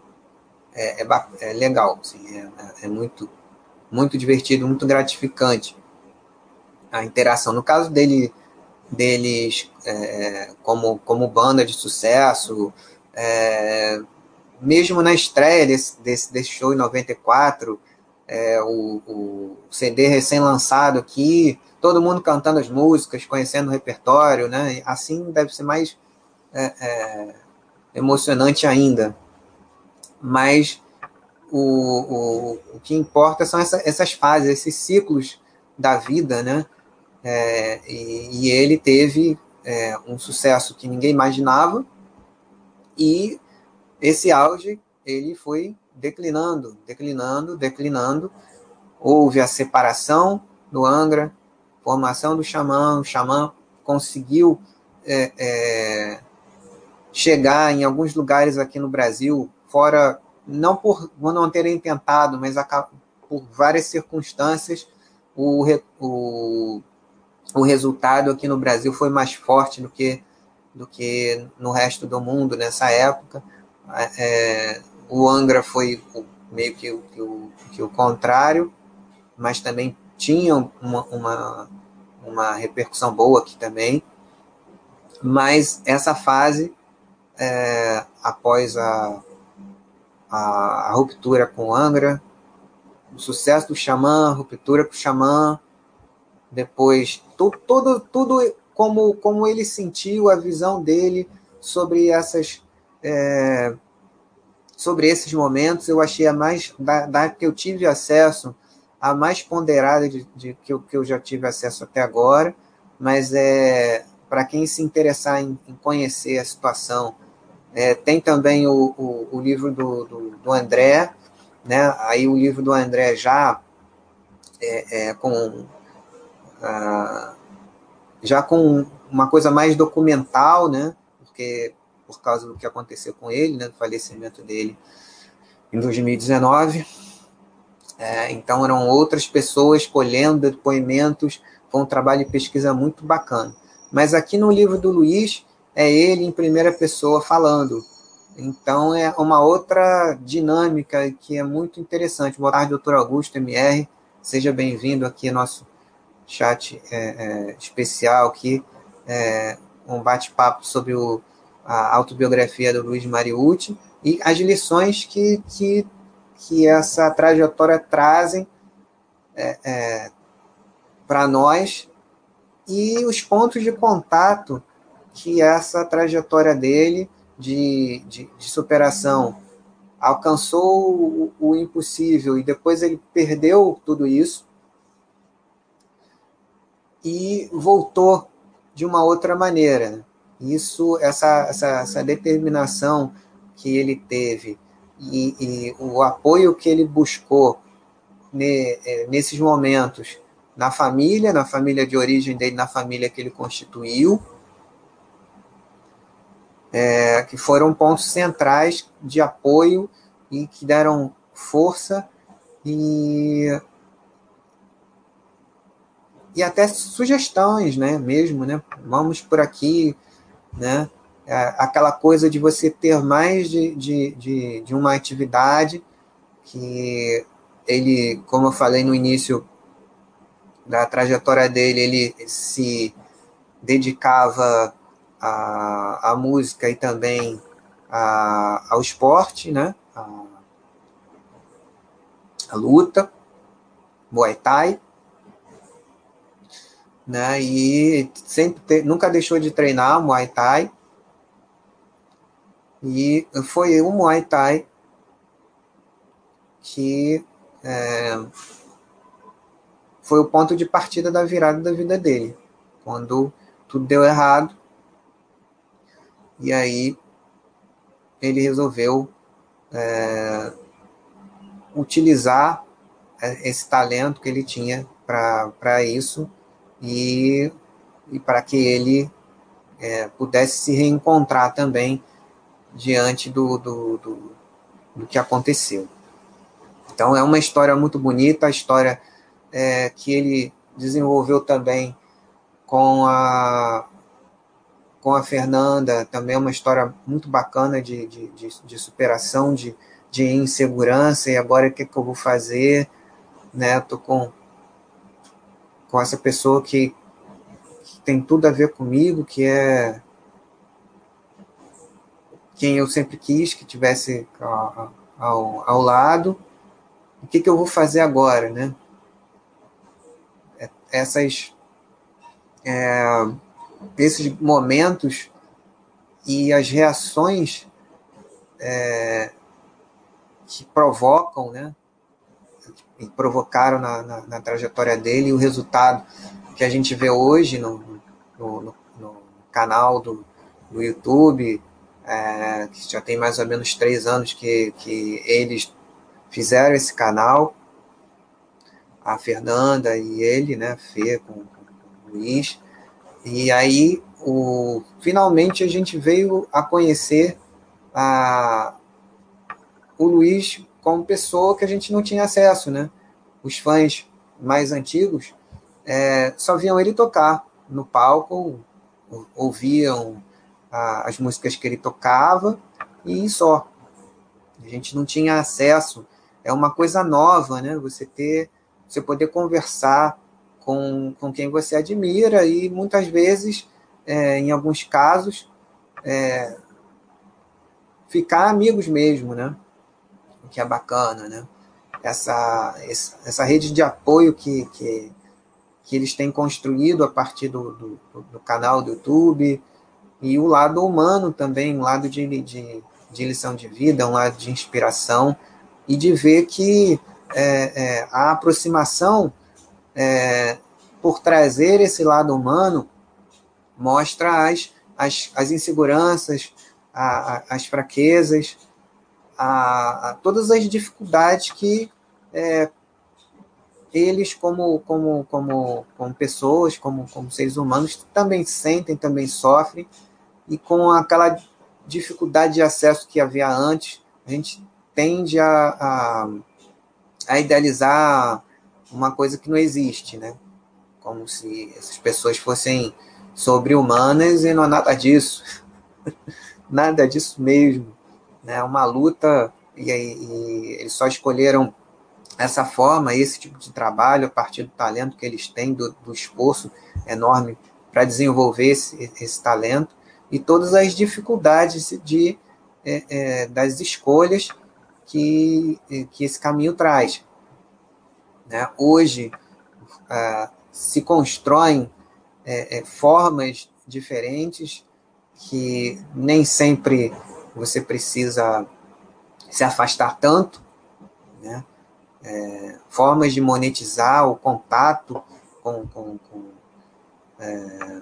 É, é, é legal, assim, é, é muito, muito divertido, muito gratificante a interação. No caso dele deles é, como, como banda de sucesso, é, mesmo na estreia desse, desse, desse show em 94, é, o, o CD recém-lançado aqui, todo mundo cantando as músicas, conhecendo o repertório, né? Assim deve ser mais é, é, emocionante ainda. Mas o, o, o que importa são essa, essas fases, esses ciclos da vida, né? É, e, e, ele teve é, um sucesso que ninguém imaginava, e esse auge ele foi declinando, declinando, declinando. Houve a separação do Angra, formação do Xamã, o Xamã conseguiu é, é, chegar em alguns lugares aqui no Brasil, fora, não por não terem tentado, mas por várias circunstâncias, o, o o resultado aqui no Brasil foi mais forte do que, do que no resto do mundo nessa época. É, o Angra foi meio que, que, o, que o contrário, mas também tinham uma, uma, uma repercussão boa aqui também, mas essa fase, é, após a, a, a, ruptura com Angra, o sucesso do Xamã, ruptura com o Xamã, depois tu, tudo, tudo como, como ele sentiu, a visão dele sobre essas é, sobre esses momentos, eu achei a mais da, da que eu tive acesso a mais ponderada de, de que, eu, que eu já tive acesso até agora, mas é para quem se interessar em, em, conhecer a situação, é, tem também o, o, o livro do, do, do, André, né? Aí o livro do André já é, é com já com uma coisa mais documental, né? Porque por causa do que aconteceu com ele, né? Do falecimento dele em 2019. É, então eram outras pessoas colhendo depoimentos, foi um trabalho de pesquisa muito bacana. Mas aqui no livro do Luiz é ele em primeira pessoa falando. Então é uma outra dinâmica que é muito interessante. Boa tarde, doutor Augusto MR. Seja bem-vindo aqui ao nosso chat é, é, especial aqui, é, um bate-papo sobre o, a autobiografia do Luiz Mariucci e as lições que, que que essa trajetória trazem é, é, para nós e os pontos de contato que essa trajetória dele de, de, de superação alcançou o, o, impossível e depois ele perdeu tudo isso e voltou de uma outra maneira. Isso, essa, essa, essa determinação que ele teve e, e o apoio que ele buscou ne, é, nesses momentos na família, na família de origem dele, na família que ele constituiu, é, que foram pontos centrais de apoio e que deram força e, e até sugestões, né, mesmo, né, vamos por aqui, né, é, aquela coisa de você ter mais de, de, de, de, uma atividade que ele, como eu falei no início da trajetória dele, ele se dedicava à, à música e também à, ao esporte, né? A, a luta, Muay Thai, né? E sempre te, nunca deixou de treinar Muay Thai e foi o Muay Thai que é, foi o ponto de partida da virada da vida dele. Quando tudo deu errado, e aí ele resolveu é, utilizar é, esse talento que ele tinha para isso e, e para que ele é, pudesse se reencontrar também diante do, do, do, do, que aconteceu. Então é uma história muito bonita, a história é, que ele desenvolveu também com a com a Fernanda, também é uma história muito bacana de, de, de, de superação, de, de insegurança, e agora o que, que eu vou fazer? Né? Tô com, com essa pessoa que, que tem tudo a ver comigo, que é quem eu sempre quis que tivesse ao, ao, lado. O que, que eu vou fazer agora, né? É, essas, é, esses momentos e as reações é, que provocam, né? Provocaram na, na, na, trajetória dele e o resultado que a gente vê hoje no, no, no, no canal do, do YouTube, é, que já tem mais ou menos três anos que, que eles fizeram esse canal, a Fernanda e ele, né, Fê com, com o Luiz, e aí o, finalmente a gente veio a conhecer a, o Luiz como pessoa que a gente não tinha acesso, né? Os fãs mais antigos é, só viam ele tocar no palco, ouviam a, as músicas que ele tocava e só. A gente não tinha acesso. É uma coisa nova, né? Você ter você poder conversar com, com quem você admira e muitas vezes, é, em alguns casos, é, ficar amigos mesmo, né? O que é bacana, né? Essa, essa rede de apoio que, que, que eles têm construído a partir do, do, do canal do YouTube. E o lado humano também, um lado de, de, de lição de vida, um lado de inspiração. E de ver que é, é, a aproximação é, por trazer esse lado humano mostra as, as, as inseguranças, a, a, as fraquezas, a, a, todas as dificuldades que é, eles, como, como, como, como pessoas, como, como seres humanos, também sentem, também sofrem, e com aquela dificuldade de acesso que havia antes, a gente tende a, a, a idealizar uma coisa que não existe, né? Como se essas pessoas fossem sobre-humanas e não há nada disso. nada disso mesmo. Né? Uma luta, e, e, eles só escolheram essa forma, esse tipo de trabalho, a partir do talento que eles têm, do, do esforço enorme para desenvolver esse, esse, talento, e todas as dificuldades de, é, é, das escolhas que, que esse caminho traz. Né? Hoje, ah, se constroem é, é formas diferentes que nem sempre você precisa se afastar tanto, né? É, formas de monetizar o contato com, com, com, é,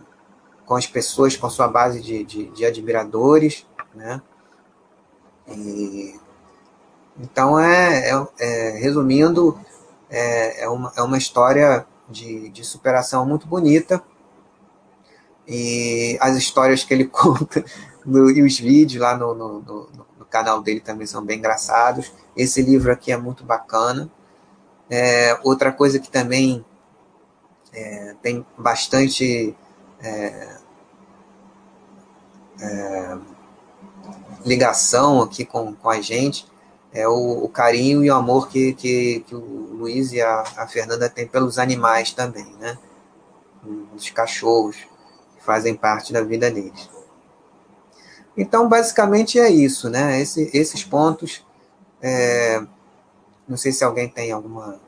com, as pessoas, com sua base de, de, de admiradores, né? E, então, é, é, é resumindo, é, é, uma, é uma história de, de superação muito bonita, e as histórias que ele conta no, e os vídeos lá no, no, no, canal dele também são bem engraçados. Esse livro aqui é muito bacana. É, outra coisa que também é, tem bastante é, é ligação aqui com, com a gente é o, o, carinho e o amor que, que, que o Luiz e a, a Fernanda têm pelos animais também, né? Os cachorros fazem parte da vida deles. Então, basicamente é isso, né? Esse, esses pontos. É, não sei se alguém tem alguma,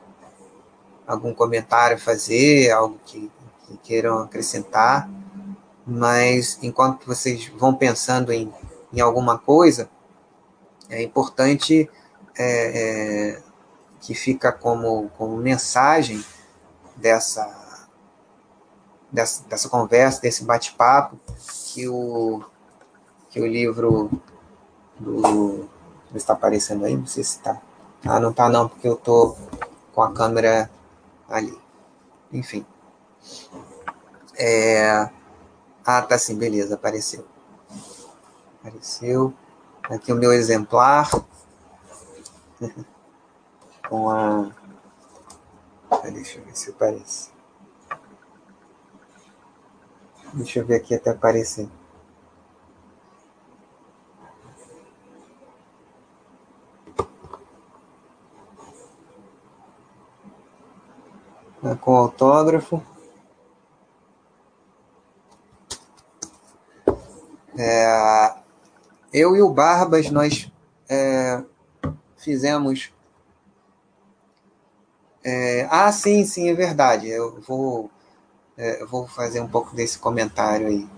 algum comentário a fazer, algo que, que queiram acrescentar, mas enquanto vocês vão pensando em, em alguma coisa, é importante é, é, que fica como, como mensagem dessa dessa, dessa conversa, desse bate-papo, que o, o livro do. está aparecendo aí? Não sei se está. Ah, não está não, porque eu estou com a câmera ali. Enfim. É... Ah, tá sim, beleza, apareceu. Apareceu. Aqui o meu exemplar. com a. Deixa eu ver se aparece. Deixa eu ver aqui até aparecer. Com autógrafo. É, eu e o Barbas, nós é, fizemos. É, ah, sim, sim, é verdade. Eu vou é, eu vou fazer um pouco desse comentário aí.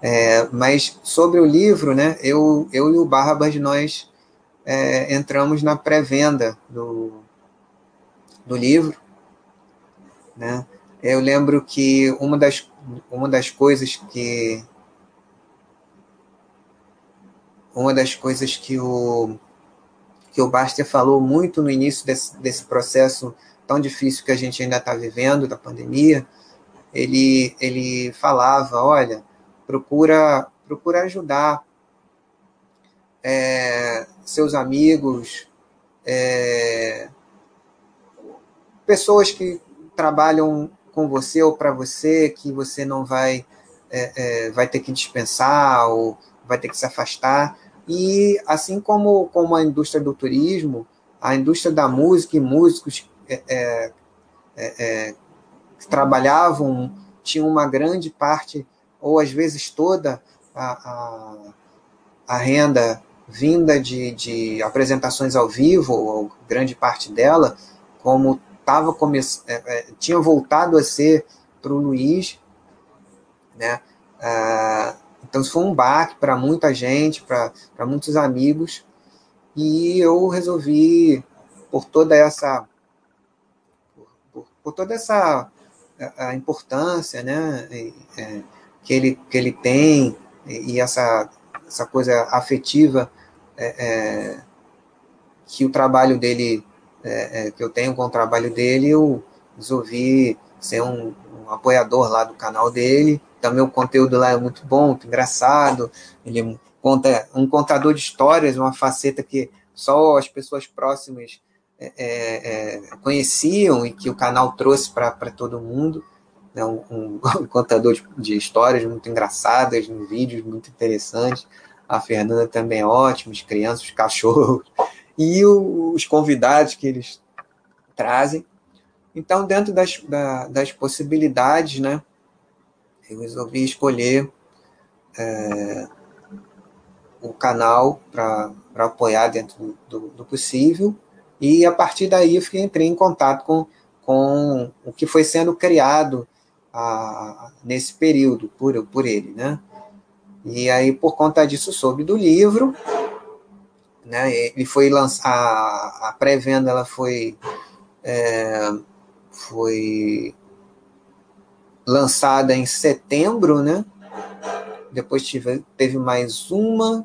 É, mas sobre o livro, né, eu, eu e o Barbas, nós é, entramos na pré-venda do, do livro. Né? Eu lembro que uma das, uma das coisas que uma das coisas que o que o Baster falou muito no início desse, desse processo tão difícil que a gente ainda está vivendo da pandemia ele, ele falava, olha, procura, procura ajudar é, seus amigos, é, pessoas que trabalham com você ou para você, que você não vai, é, é, vai ter que dispensar ou vai ter que se afastar. E assim como, como a indústria do turismo, a indústria da música e músicos é, é, é, que trabalhavam tinham uma grande parte, ou às vezes toda, a, a, a renda vinda de, de apresentações ao vivo, ou grande parte dela, como tava é, é, tinha voltado a ser para o Luiz, né? Ah, então isso foi um baque para muita gente, para muitos amigos, e eu resolvi por toda essa por, por toda essa a importância, né, é, que ele que ele tem e essa essa coisa afetiva é, é, que o trabalho dele é, é, que eu tenho com o trabalho dele, eu resolvi ser um, um, apoiador lá do canal dele. Também o conteúdo lá é muito bom, muito engraçado. Ele conta um contador de histórias, uma faceta que só as pessoas próximas é, é, é conheciam e que o canal trouxe para todo mundo. Né? Um, um, um, contador de, de, histórias muito engraçadas, vídeos muito interessantes. A Fernanda também é ótima, as crianças, os cachorros e o, os convidados que eles trazem. Então, dentro das, da, das possibilidades, né, eu resolvi escolher é, o canal para apoiar dentro do, do, possível, e a partir daí eu fiquei, entrei em contato com, com o que foi sendo criado a, nesse período por, por ele. Né? E aí, por conta disso, soube do livro, né? Ele foi lançar a pré-venda, ela foi é, foi lançada em setembro, né? Depois tive, teve mais uma,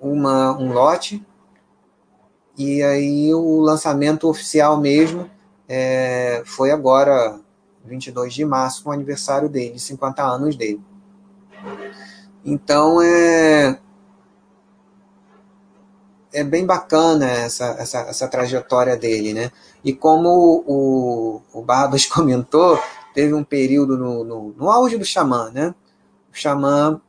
uma um lote e aí o lançamento oficial mesmo é, foi agora 22 de março, com o aniversário dele, 50 anos dele. Então é é bem bacana essa, essa, essa trajetória dele, né? E como o, o Barbas comentou, teve um período no, no, no auge do Xamã, né? O Xamã,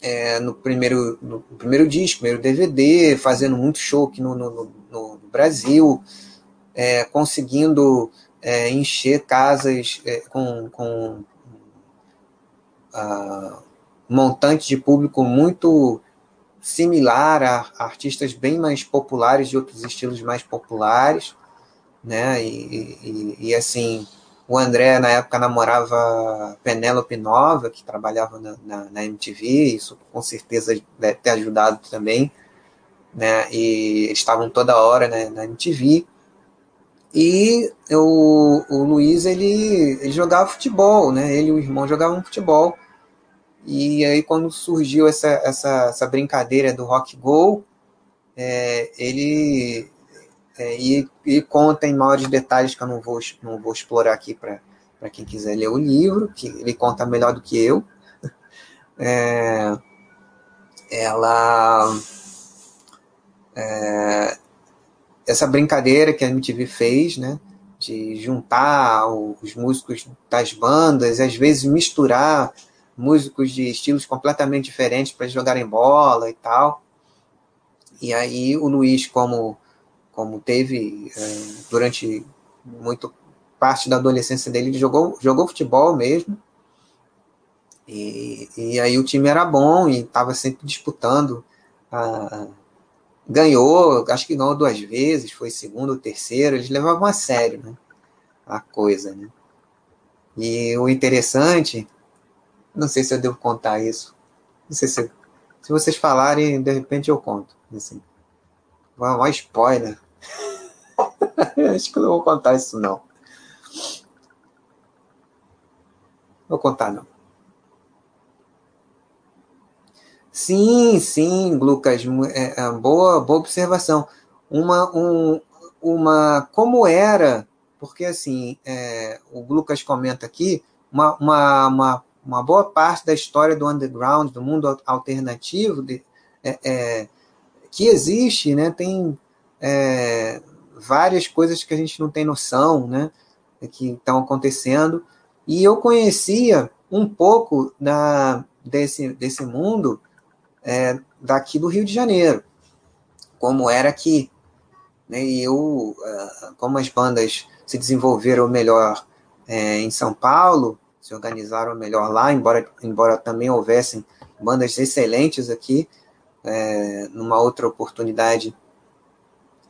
é, no, primeiro, no primeiro disco, primeiro DVD, fazendo muito show aqui no, no, no Brasil, é, conseguindo é, encher casas é, com, com uh, um montante de público muito similar a, artistas bem mais populares de outros estilos mais populares, né? E, e, e, assim, o André na época namorava Penélope Nova, que trabalhava na, na, na, MTV, isso com certeza deve ter ajudado também, né? E estavam toda hora né, na MTV. E o, o Luiz ele, ele jogava futebol, né? Ele e o irmão jogavam futebol. E aí, quando surgiu essa, essa, essa brincadeira do rock go, é, ele é, e, e, conta em maiores detalhes que eu não vou, não vou explorar aqui para quem quiser ler o livro, que ele conta melhor do que eu. É, ela. É, essa brincadeira que a MTV fez, né? De juntar os músicos das bandas, às vezes misturar músicos de estilos completamente diferentes para jogarem bola e tal. E aí o Luiz, como, como teve é, durante muito parte da adolescência dele, ele jogou, jogou futebol mesmo. E, e aí o time era bom e estava sempre disputando. Ah, ganhou, acho que ganhou duas vezes, foi segundo ou terceiro, eles levavam a sério né, a coisa. Né? E o interessante não sei se eu devo contar isso. Não sei se. Se vocês falarem, de repente eu conto. Assim. Uma, spoiler. Acho que eu não vou contar isso, não. Vou contar, não. Sim, sim, Lucas, é, é, boa, boa observação. Uma, um, uma, como era, porque assim, é, o Lucas comenta aqui, uma, uma, uma uma boa parte da história do underground, do mundo alternativo, de, é, é, que existe, né? Tem é, várias coisas que a gente não tem noção, né? Que estão acontecendo. E eu conhecia um pouco da, desse, desse mundo é, daqui do Rio de Janeiro, como era aqui. Né? E eu, ah, como as bandas se desenvolveram melhor é, em São Paulo, se organizaram melhor lá, embora, embora também houvessem bandas excelentes aqui, é, numa outra oportunidade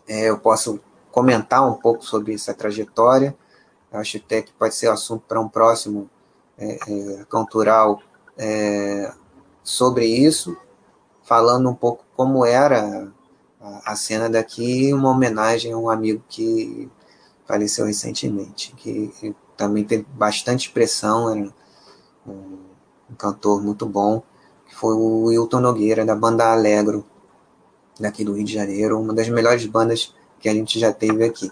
é, eu posso comentar um pouco sobre essa trajetória. Acho até que pode ser assunto para um próximo é, é, cultural é, sobre isso, falando um pouco como era a, a cena daqui, uma homenagem a um amigo que faleceu recentemente, que também teve bastante expressão, era um, um cantor muito bom, que foi o Wilton Nogueira, da banda Alegro, daqui do Rio de Janeiro, uma das melhores bandas que a gente já teve aqui.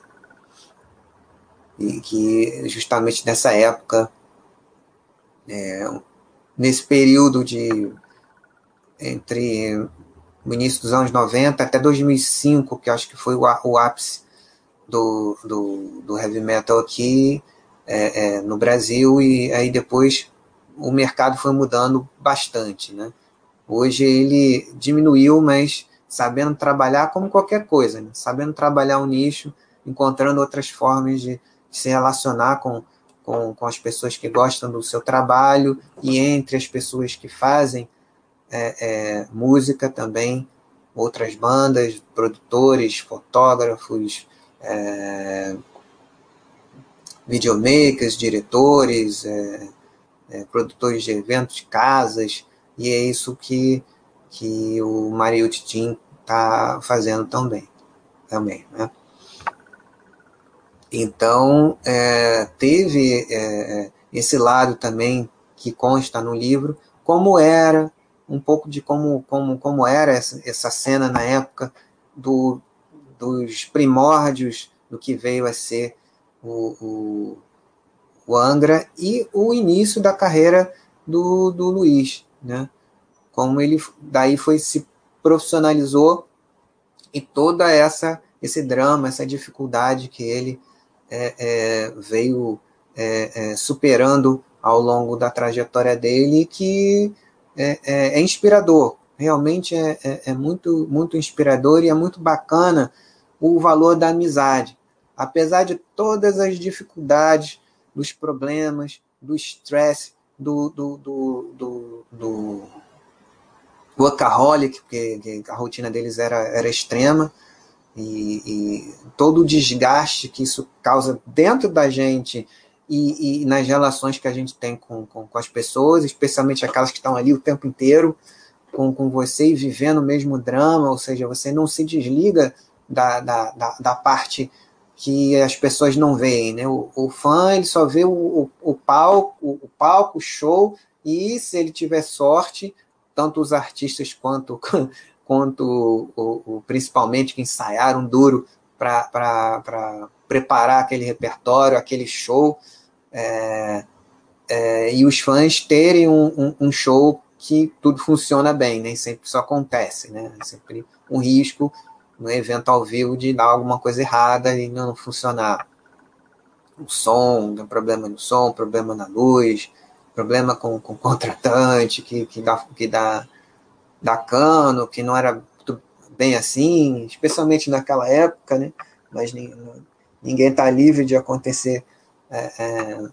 E que justamente nessa época, é, nesse período de entre o início dos anos 90 até 2005, que acho que foi o, o ápice do, do, do, heavy metal aqui é, é, no Brasil, e aí depois o mercado foi mudando bastante. Né? Hoje ele diminuiu, mas sabendo trabalhar como qualquer coisa, né? sabendo trabalhar um nicho, encontrando outras formas de, se relacionar com, com, com, as pessoas que gostam do seu trabalho e entre as pessoas que fazem é, é, música também, outras bandas, produtores, fotógrafos, é, videomakers, diretores, é, é, produtores de eventos, casas, e é isso que que o Mario Titim está fazendo também, também, né? Então, é, teve é, esse lado também que consta no livro, como era, um pouco de como, como, como era essa, essa cena na época do, dos primórdios do que veio a ser o, o, o Angra e o início da carreira do, do Luiz, né? como ele daí foi se profissionalizou e toda essa esse drama, essa dificuldade que ele é, é, veio é, é superando ao longo da trajetória dele, que é, é, é inspirador, realmente é, muito, muito inspirador e é muito bacana o valor da amizade. Apesar de todas as dificuldades, dos problemas, do estresse, do, do, do, do, do workaholic, porque a rotina deles era, era extrema, e, e todo o desgaste que isso causa dentro da gente e, e nas relações que a gente tem com, com, com, as pessoas, especialmente aquelas que estão ali o tempo inteiro com, com você e vivendo o mesmo drama, ou seja, você não se desliga da, da, da, da parte que as pessoas não veem, né? O, o fã ele só vê o, o, o palco, o, palco, show, e se ele tiver sorte, tanto os artistas quanto, quanto o, principalmente que ensaiaram duro para preparar aquele repertório, aquele show, é, é, e os fãs terem um, um, um, show que tudo funciona bem, nem sempre isso acontece, né? Sempre um risco no evento ao vivo de dar alguma coisa errada e não funcionar. O som, tem problema no som, problema na luz, problema com, com o contratante que, que, dá, que dá, dá cano, que não era bem assim, especialmente naquela época, né? Mas ninguém está livre de acontecer é, é,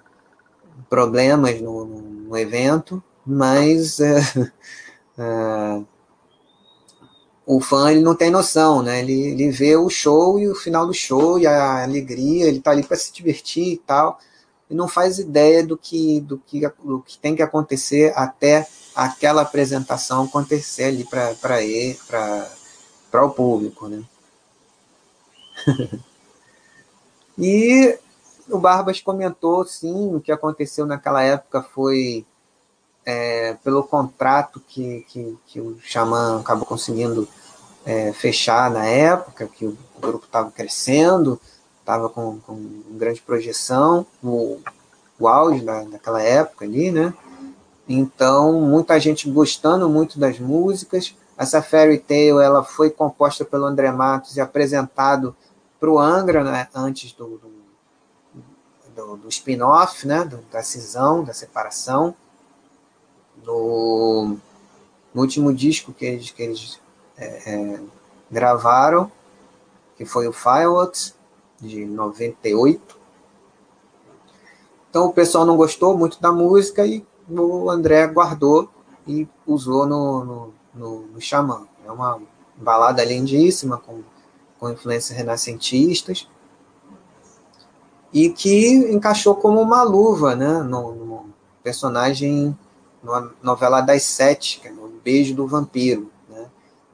problemas no, no, evento, mas é, é, o fã ele não tem noção, né? Ele, ele vê o show e o final do show e a alegria, ele está ali para se divertir e tal e não faz ideia do que, do que, do que tem que acontecer até aquela apresentação acontecer ali para o público. Né? e o Barbas comentou, sim, o que aconteceu naquela época foi é, pelo contrato que, que, que, o Xamã acabou conseguindo é, fechar na época, que o grupo estava crescendo, estava com, com grande projeção, o, o auge da, daquela época ali, né? Então, muita gente gostando muito das músicas. Essa Fairy Tale ela foi composta pelo André Matos e apresentado para o Angra né, antes do, do, do, do spin-off, né, da cisão, da separação. No, no último disco que eles, que eles é, é, gravaram, que foi o Fireworks, de 98. Então o pessoal não gostou muito da música e o André guardou e usou no, no, no, no Xamã. É uma balada lindíssima, com, com influências renascentistas, e que encaixou como uma luva né, no, no personagem, na novela das sete, que é no Beijo do Vampiro.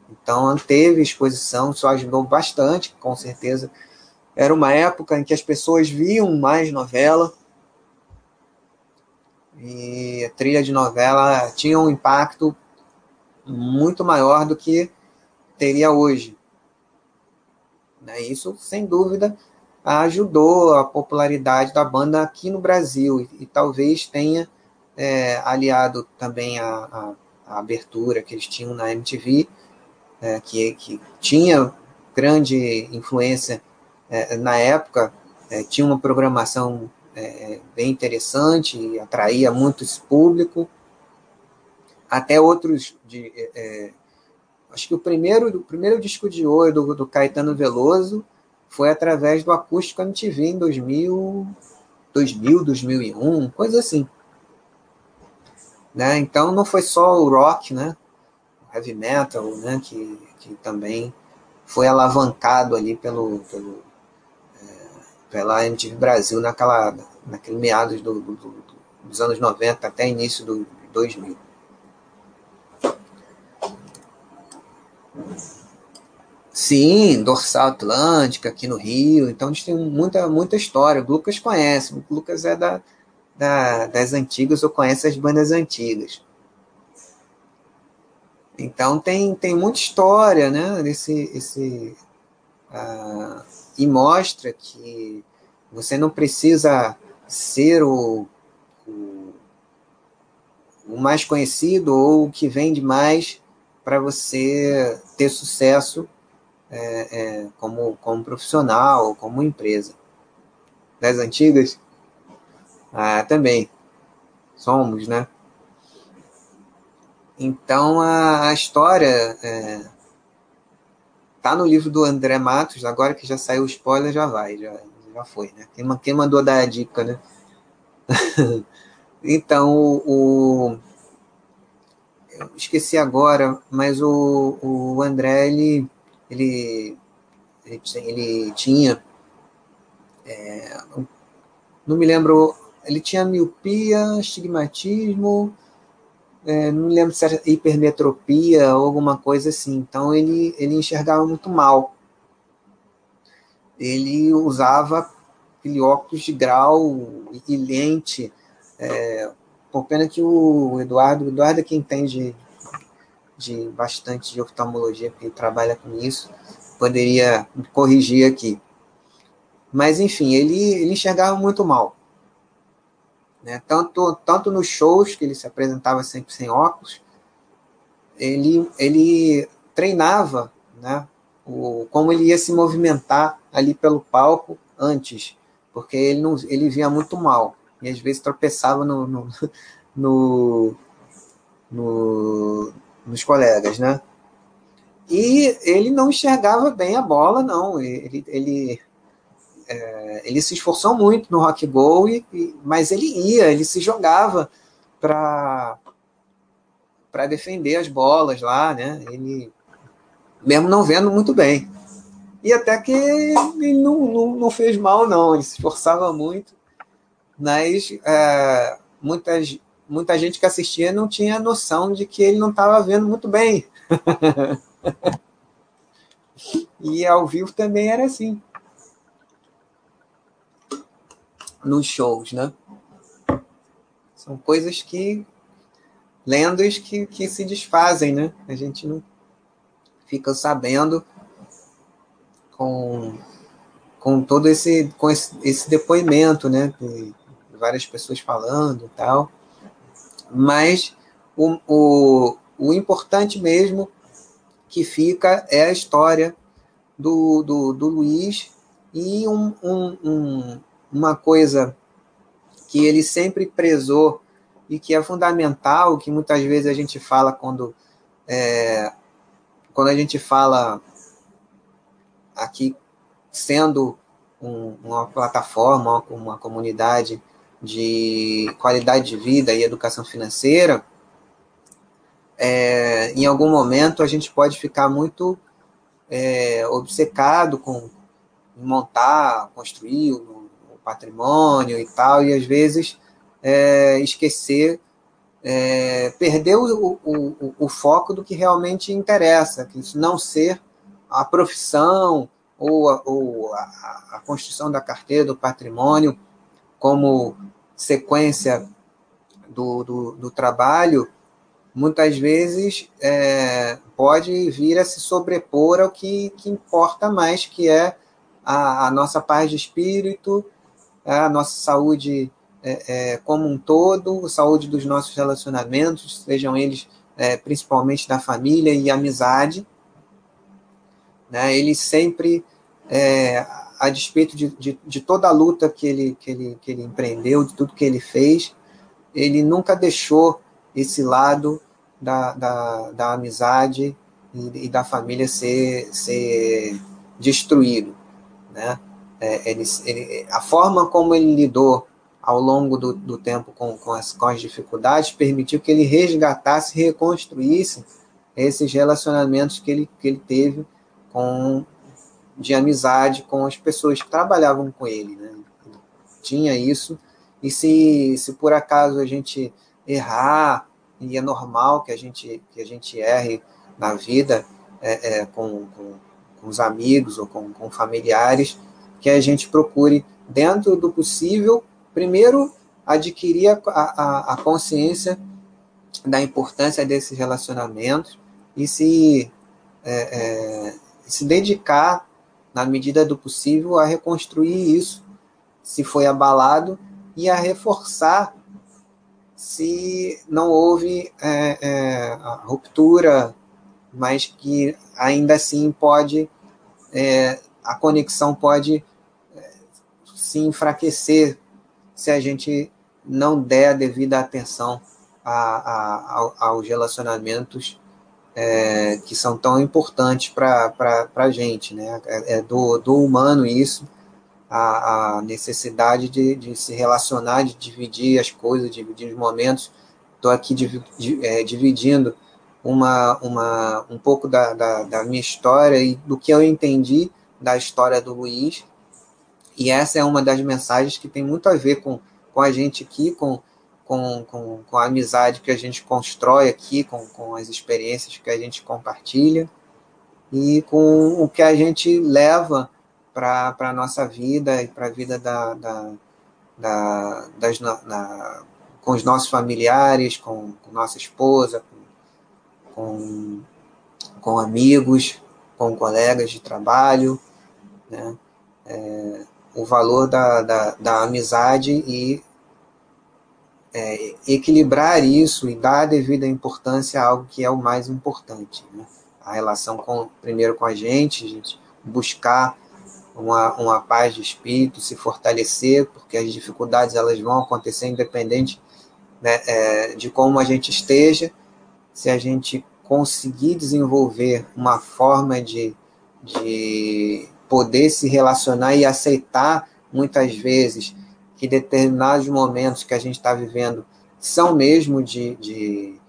Então, teve exposição, isso ajudou bastante, com certeza. Era uma época em que as pessoas viam mais novela, e a trilha de novela tinha um impacto muito maior do que teria hoje. Né? Isso, sem dúvida, ajudou a popularidade da banda aqui no Brasil e, e talvez tenha é, aliado também a, a, a, abertura que eles tinham na MTV, é, que, que tinha grande influência é, na época, é, tinha uma programação é, bem interessante atraía muito esse público. Até outros de, é, acho que o primeiro, o primeiro disco de ouro do, do Caetano Veloso foi através do Acústico MTV em 2000, 2000 2001, coisa assim. Né? Então não foi só o rock, né? Heavy metal, né? que, que também foi alavancado ali pelo, pelo é, pela MTV Brasil naquela, naquele meados do, do, dos anos 90 até início do 2000. Sim, dorsal atlântica aqui no Rio. Então a gente tem muita, muita história. O Lucas conhece. O Lucas é da, da, das antigas ou conhece as bandas antigas. Então tem, tem muita história, né? Esse, esse, uh, e mostra que você não precisa ser o, o, o mais conhecido ou o que vende mais para você ter sucesso é, é, como, como profissional, como empresa. Das antigas? Ah, também. Somos, né? Então a, a história é, tá no livro do André Matos, agora que já saiu o spoiler, já vai, já, já foi, né? Quem, quem mandou dar a dica, né? então, o, eu esqueci agora, mas o, o André, ele, ele, ele, ele tinha, é, não me lembro, ele tinha miopia, estigmatismo, é, não lembro se era hipermetropia ou alguma coisa assim, então ele, ele enxergava muito mal. Ele usava aquele óculos de grau e lente, é, pena que o Eduardo, o Eduardo é quem entende de, bastante de oftalmologia, porque trabalha com isso, poderia corrigir aqui. Mas, enfim, ele, ele enxergava muito mal. Né? Tanto, tanto nos shows, que ele se apresentava sempre sem óculos, ele, ele treinava né, o, como ele ia se movimentar ali pelo palco antes, porque ele, não, ele via muito mal e às vezes tropeçava no, no, no, no, nos colegas, né? E ele não enxergava bem a bola, não. Ele, ele, é, ele se esforçou muito no rock go, e, e, mas ele ia, ele se jogava para para defender as bolas lá, né? Ele mesmo não vendo muito bem. E até que ele não, não, não fez mal, não. Ele se esforçava muito mas é, muitas, muita gente que assistia não tinha noção de que ele não estava vendo muito bem. e ao vivo também era assim. Nos shows, né? São coisas que. lendas que, que se desfazem, né? A gente não fica sabendo com, com todo esse, com esse, esse depoimento, né? várias pessoas falando e tal. Mas o, o, o importante mesmo que fica é a história do, do, do Luiz e um, um, um, uma coisa que ele sempre prezou e que é fundamental, que muitas vezes a gente fala quando, é, quando a gente fala aqui sendo um, uma plataforma, uma comunidade de qualidade de vida e educação financeira, é, em algum momento a gente pode ficar muito é, obcecado com montar, construir patrimônio e tal, e às vezes é, esquecer, é, perder o, o, o, foco do que realmente interessa, que isso não ser a profissão ou, a, ou a, a construção da carteira do patrimônio como sequência do, do, do trabalho, muitas vezes é, pode vir a se sobrepor ao que, que importa mais, que é a, a nossa paz de espírito, a nossa saúde é, é, como um todo, a saúde dos nossos relacionamentos, sejam eles é, principalmente da família e amizade. Né? Ele sempre, é, a despeito de, de, de, toda a luta que ele, que, ele, que ele empreendeu, de tudo que ele fez, ele nunca deixou esse lado da, da, da amizade e, e, da família ser, ser destruído. Né? É, ele, ele, a forma como ele lidou ao longo do, do tempo com, com, as, com as dificuldades permitiu que ele resgatasse, reconstruísse esses relacionamentos que ele, que ele teve com de amizade com as pessoas que trabalhavam com ele. Né? Tinha isso, e se, se por acaso a gente errar e é normal que a gente, que a gente erre na vida é, é, com, com, com, os amigos ou com, com familiares, que a gente procure, dentro do possível, primeiro adquirir a, a, a consciência da importância desses relacionamentos e se, é, é, se dedicar, na medida do possível, a reconstruir isso, se foi abalado, e a reforçar se não houve é, é, ruptura, mas que ainda assim pode, é, a conexão pode é, se enfraquecer se a gente não der a devida atenção a, a, aos relacionamentos é, que são tão importantes para a gente. Né? É, é do, do humano isso, a, a necessidade de, de, se relacionar, de dividir as coisas, dividir os momentos. Estou aqui div, é, dividindo uma, uma, um pouco da, da, da, minha história e do que eu entendi da história do Luiz. E essa é uma das mensagens que tem muito a ver com, com a gente aqui, com, com, com, com a amizade que a gente constrói aqui, com, com as experiências que a gente compartilha e com o que a gente leva para a nossa vida e para a vida da, da, da das, na, com os nossos familiares, com, com nossa esposa, com, com, com, amigos, com colegas de trabalho, né? É, o valor da, da, da amizade e é, equilibrar isso e dar a devida importância a algo que é o mais importante. Né? A relação com, primeiro com a gente, gente buscar uma, uma paz de espírito, se fortalecer, porque as dificuldades elas vão acontecer independente né, é, de como a gente esteja, se a gente conseguir desenvolver uma forma de, de poder se relacionar e aceitar muitas vezes que determinados momentos que a gente está vivendo são mesmo de, de,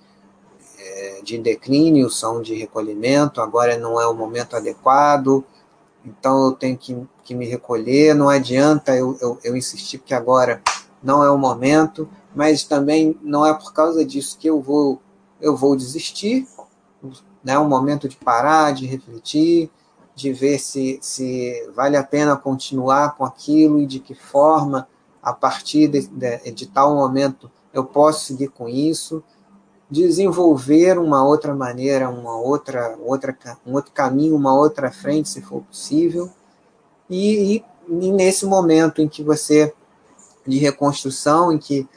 é, de declínio, são de recolhimento, agora não é o momento adequado, então eu tenho que, que me recolher, não adianta eu, eu, eu insistir que agora não é o momento, mas também não é por causa disso que eu vou, eu vou desistir, né? um momento de parar, de refletir, de ver se, se vale a pena continuar com aquilo e de que forma, a partir de, de, de tal momento, eu posso seguir com isso, desenvolver uma outra maneira, uma outra, outra, um outro caminho, uma outra frente, se for possível. E, e nesse momento em que você, de reconstrução, em que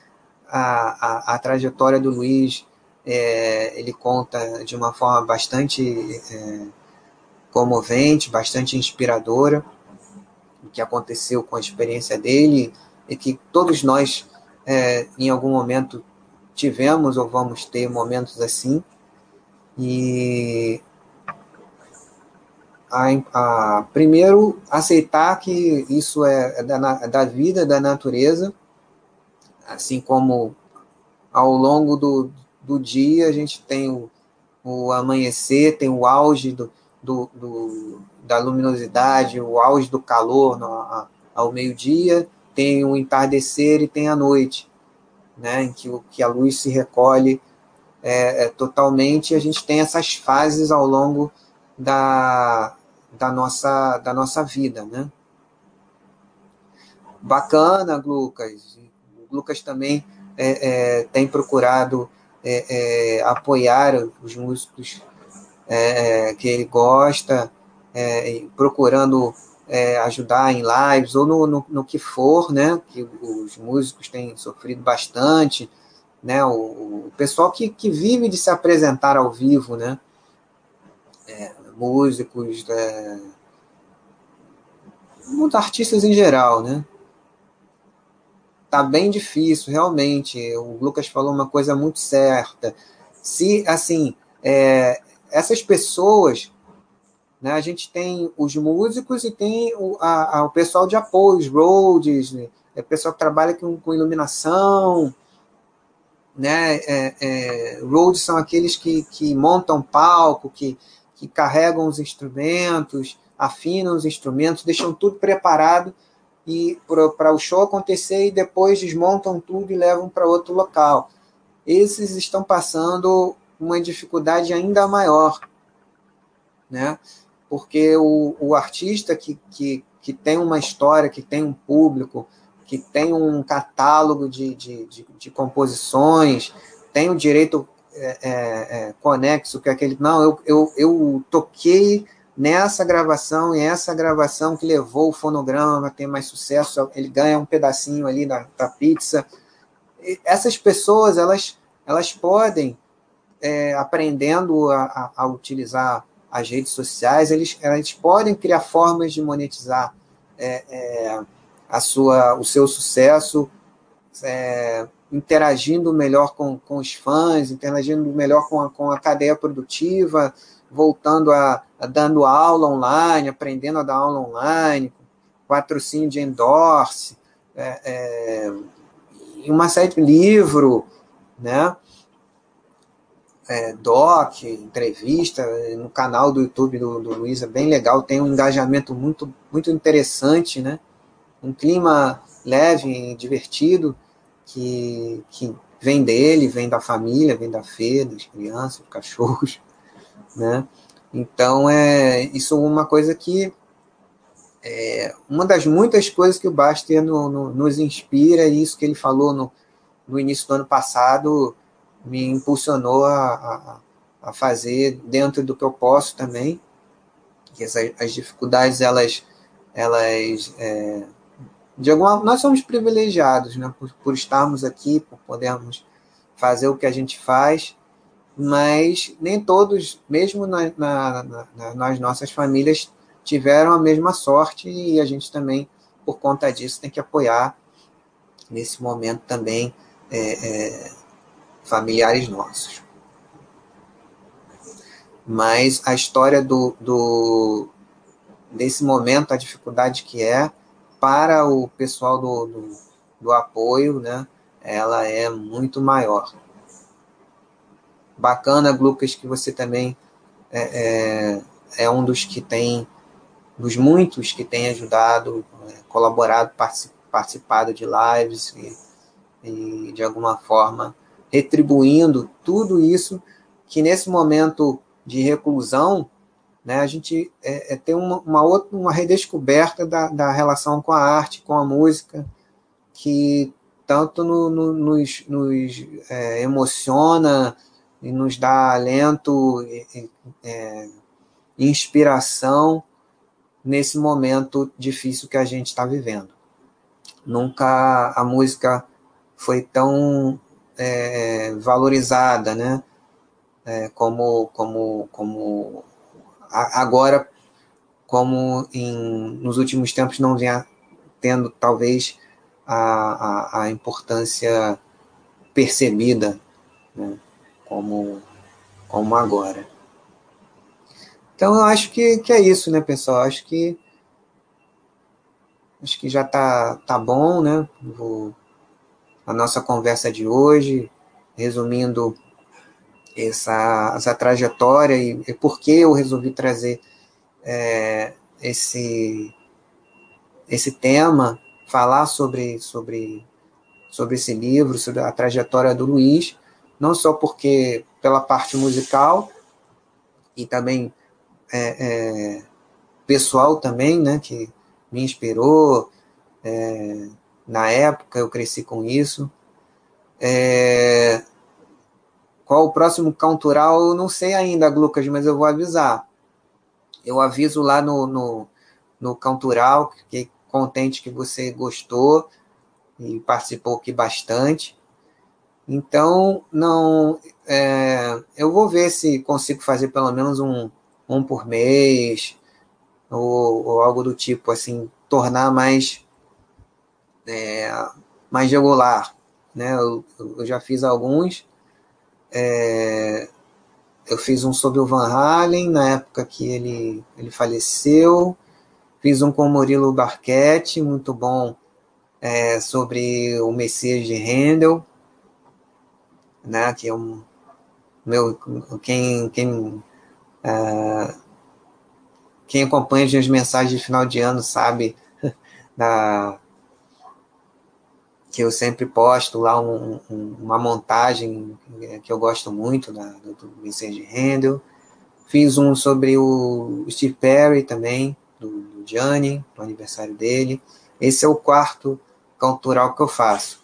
a, a, a trajetória do Luiz, é, ele conta de uma forma bastante é, comovente, bastante inspiradora, o que aconteceu com a experiência dele, e que todos nós, é, em algum momento, tivemos ou vamos ter momentos assim. E a, a, primeiro aceitar que isso é, é da, da vida, da natureza, assim como ao longo do, do dia a gente tem o, o amanhecer, tem o auge do, do, do da luminosidade, o auge do calor no, a, ao meio-dia, tem o entardecer e tem a noite, né, em que, que a luz se recolhe é, é, totalmente, a gente tem essas fases ao longo da, da, nossa, da nossa vida, né? Bacana, Lucas. O Lucas também é, é, tem procurado é, é, apoiar os músicos é, que ele gosta, procurando ajudar em lives ou no, no, no, que for, né? Que os músicos têm sofrido bastante, né? O, o pessoal que, que vive de se apresentar ao vivo, né? músicos, muitos artistas em geral, né? Tá bem difícil, realmente. O Lucas falou uma coisa muito certa. Se, assim, é, essas pessoas, né, a gente tem os músicos e tem o, a, a, o pessoal de apoio, os roads, né, é pessoal que trabalha com, com iluminação, né, é, é, roads são aqueles que, que montam palco, que, que carregam os instrumentos, afinam os instrumentos, deixam tudo preparado e para o show acontecer e depois desmontam tudo e levam para outro local. Esses estão passando uma dificuldade ainda maior, né? Porque o, o artista que, que, que tem uma história, que tem um público, que tem um catálogo de, de, de, de composições, tem o direito é, é, é, conexo, que é aquele, não, eu, eu, eu toquei nessa gravação e essa gravação que levou o fonograma a ter mais sucesso, ele ganha um pedacinho ali da, da pizza. E essas pessoas, elas, elas podem, é, aprendendo a, a, a, utilizar as redes sociais, eles, elas podem criar formas de monetizar é, é, a sua, o seu sucesso, é, interagindo melhor com, com os fãs, interagindo melhor com a, com a cadeia produtiva, voltando a, a, dando aula online, aprendendo a dar aula online, patrocínio de endorse, é, é, uma série de livro, né? É, doc, entrevista, no canal do YouTube do, do Luiz, é bem legal, tem um engajamento muito, muito interessante, né? Um clima leve e divertido que, que vem dele, vem da família, vem da Fê, das crianças, dos cachorros né? Então, é, isso é uma coisa que é uma das muitas coisas que o Baster no, no, nos inspira, e isso que ele falou no, no início do ano passado me impulsionou a, a, a fazer dentro do que eu posso também, que as dificuldades, elas, elas é, de alguma nós somos privilegiados, né, por, por estarmos aqui, por podermos fazer o que a gente faz, mas nem todos, mesmo na, na, na, nas nossas famílias, tiveram a mesma sorte e a gente também, por conta disso, tem que apoiar nesse momento também é, é, familiares nossos. Mas a história do, do, desse momento, a dificuldade que é para o pessoal do, do, do apoio, né, ela é muito maior. Bacana, Lucas, que você também é, é, é um dos que tem, dos muitos que tem ajudado, é, colaborado, participado de lives e, e, de alguma forma, retribuindo tudo isso que nesse momento de reclusão, né, a gente é, é tem uma, uma, outra, uma redescoberta da, da relação com a arte, com a música, que tanto no, no, nos, nos é, emociona, e nos dá alento e, é, inspiração nesse momento difícil que a gente está vivendo. Nunca a música foi tão é, valorizada, né? É, como, como, como agora, como em, nos últimos tempos não vinha tendo talvez a, a, a importância percebida. Né? Como, como agora. Então eu acho que, que é isso, né, pessoal? Acho que acho que já tá, tá bom, né? A nossa conversa de hoje, resumindo essa, essa trajetória e, e por que eu resolvi trazer é, esse, esse tema, falar sobre, sobre, sobre esse livro, sobre a trajetória do Luiz, não só porque pela parte musical e também é, é, pessoal também, né, que me inspirou. É, na época eu cresci com isso. É, qual o próximo cantoral? Eu não sei ainda, Lucas, mas eu vou avisar. Eu aviso lá no, no, no fiquei contente que você gostou e participou aqui bastante. Então, não, é, eu vou ver se consigo fazer pelo menos um, um por mês, ou, ou algo do tipo, assim, tornar mais, é, mais regular. Né? Eu, eu já fiz alguns. É, eu fiz um sobre o Van Halen, na época que ele, ele faleceu. Fiz um com o Murilo Barquete, muito bom, é, sobre o Messias de Handel, né, que é um meu quem quem uh, quem acompanha as mensagens de final de ano sabe da que eu sempre posto lá um, um, uma montagem que eu gosto muito da, do, do Vincent de Handel. Fiz um sobre o Steve Perry também, do, do Gianni, do aniversário dele. Esse é o quarto cultural que eu faço.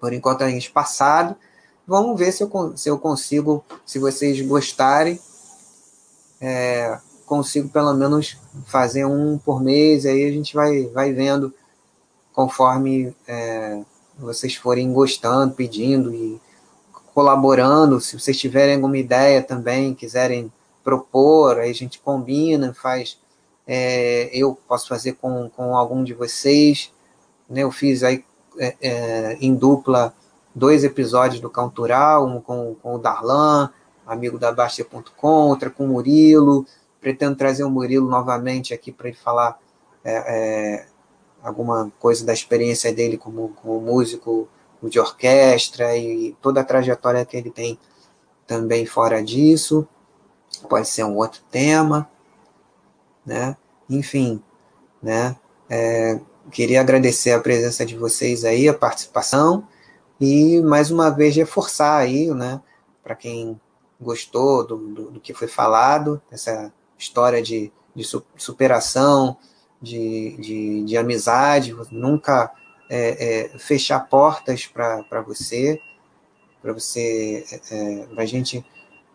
Por enquanto a gente passado. Vamos ver se eu, se eu consigo, se vocês gostarem, é, consigo pelo menos fazer um por mês, aí a gente vai, vai vendo conforme é, vocês forem gostando, pedindo e colaborando. Se vocês tiverem alguma ideia também, quiserem propor, aí a gente combina, faz. É, eu posso fazer com, com algum de vocês. Né? Eu fiz aí é, é em dupla dois episódios do Cantural, um com, com o Darlan, amigo da Bastia.com, outra com o Murilo pretendo trazer o Murilo novamente aqui para ele falar é, é, alguma coisa da experiência dele como, como músico de orquestra e toda a trajetória que ele tem também fora disso. Pode ser um outro tema, né? Enfim, né? É, queria agradecer a presença de vocês aí, a participação e mais uma vez reforçar aí, né? Para quem gostou do, do, do, que foi falado, essa história de, de superação, de, de, de amizade, nunca é, é, fechar portas para você, para você, é, para a gente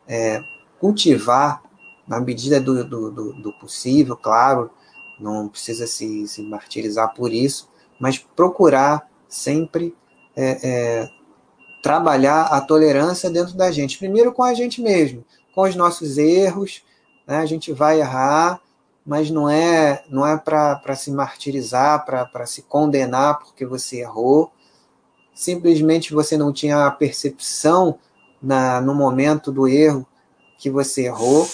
é, cultivar na medida do, do, do, possível, claro, não precisa se, se martirizar por isso, mas procurar sempre é, é, trabalhar a tolerância dentro da gente, primeiro com a gente mesmo, com os nossos erros, né? A gente vai errar, mas não é não é para se martirizar, para se condenar porque você errou. Simplesmente você não tinha a percepção na, no momento do erro que você errou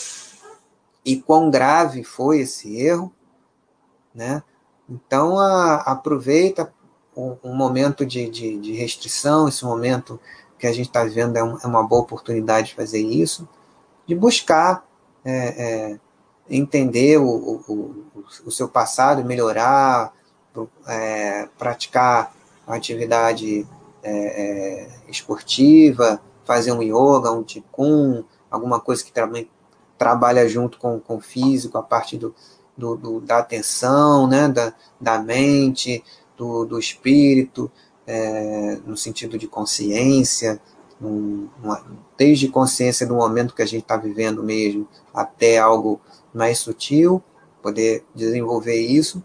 e quão grave foi esse erro, né? Então a, aproveita um, momento de, de, de, restrição, esse momento que a gente está vivendo é, um, é, uma boa oportunidade de fazer isso, de buscar é, é, entender o, o, o, seu passado, melhorar, é, praticar uma atividade é, é, esportiva, fazer um yoga, um ticum, alguma coisa que também trabalha junto com, com o físico, a parte do, do, do da atenção, né, da, da mente, do, do espírito, é, no sentido de consciência, uma, desde consciência do momento que a gente está vivendo mesmo até algo mais sutil, poder desenvolver isso,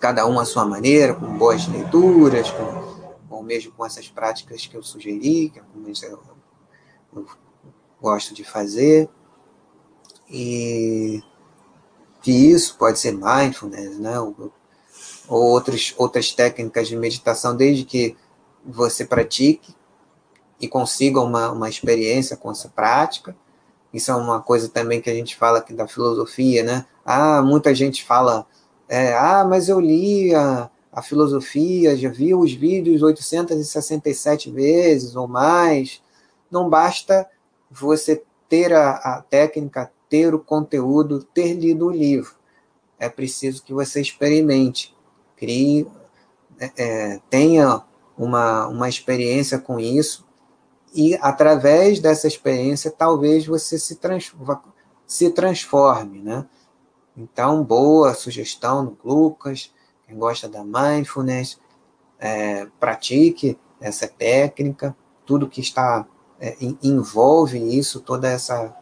cada um à sua maneira, com boas leituras, com, ou mesmo com essas práticas que eu sugeri, que algumas eu, eu gosto de fazer, e que isso pode ser mindfulness, né? ou, ou outros, outras técnicas de meditação, desde que você pratique e consiga uma, uma experiência com essa prática, isso é uma coisa também que a gente fala aqui da filosofia, né? Ah, muita gente fala, é, ah, mas eu li a, a filosofia, já vi os vídeos 867 vezes ou mais. Não basta você ter a, a técnica, ter o conteúdo, ter lido o livro. É preciso que você experimente, crie, é, é tenha uma, uma experiência com isso. E através dessa experiência talvez você se, trans, se transforme, né? Então, boa sugestão do Lucas, quem gosta da mindfulness, é, pratique essa técnica, tudo que está é, envolve isso, toda essa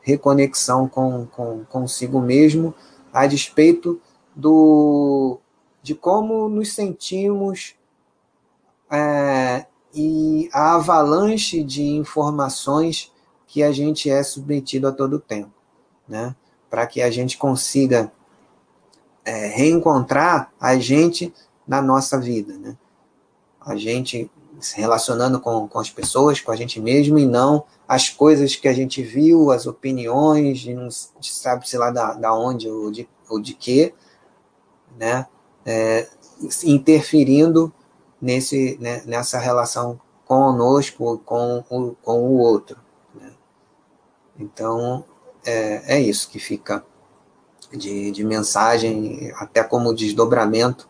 reconexão com, com consigo mesmo, a despeito do de como nos sentimos é, e a avalanche de informações que a gente é submetido a todo tempo, né? Para que a gente consiga é, reencontrar a gente na nossa vida, né? A gente se relacionando com, com as pessoas, com a gente mesmo, e não as coisas que a gente viu, as opiniões, de não sabe-se lá da, da onde ou de, ou de quê, né? É, interferindo nesse, né, nessa relação conosco, com o, com o outro. Né? Então, é, é isso que fica de, de mensagem, até como desdobramento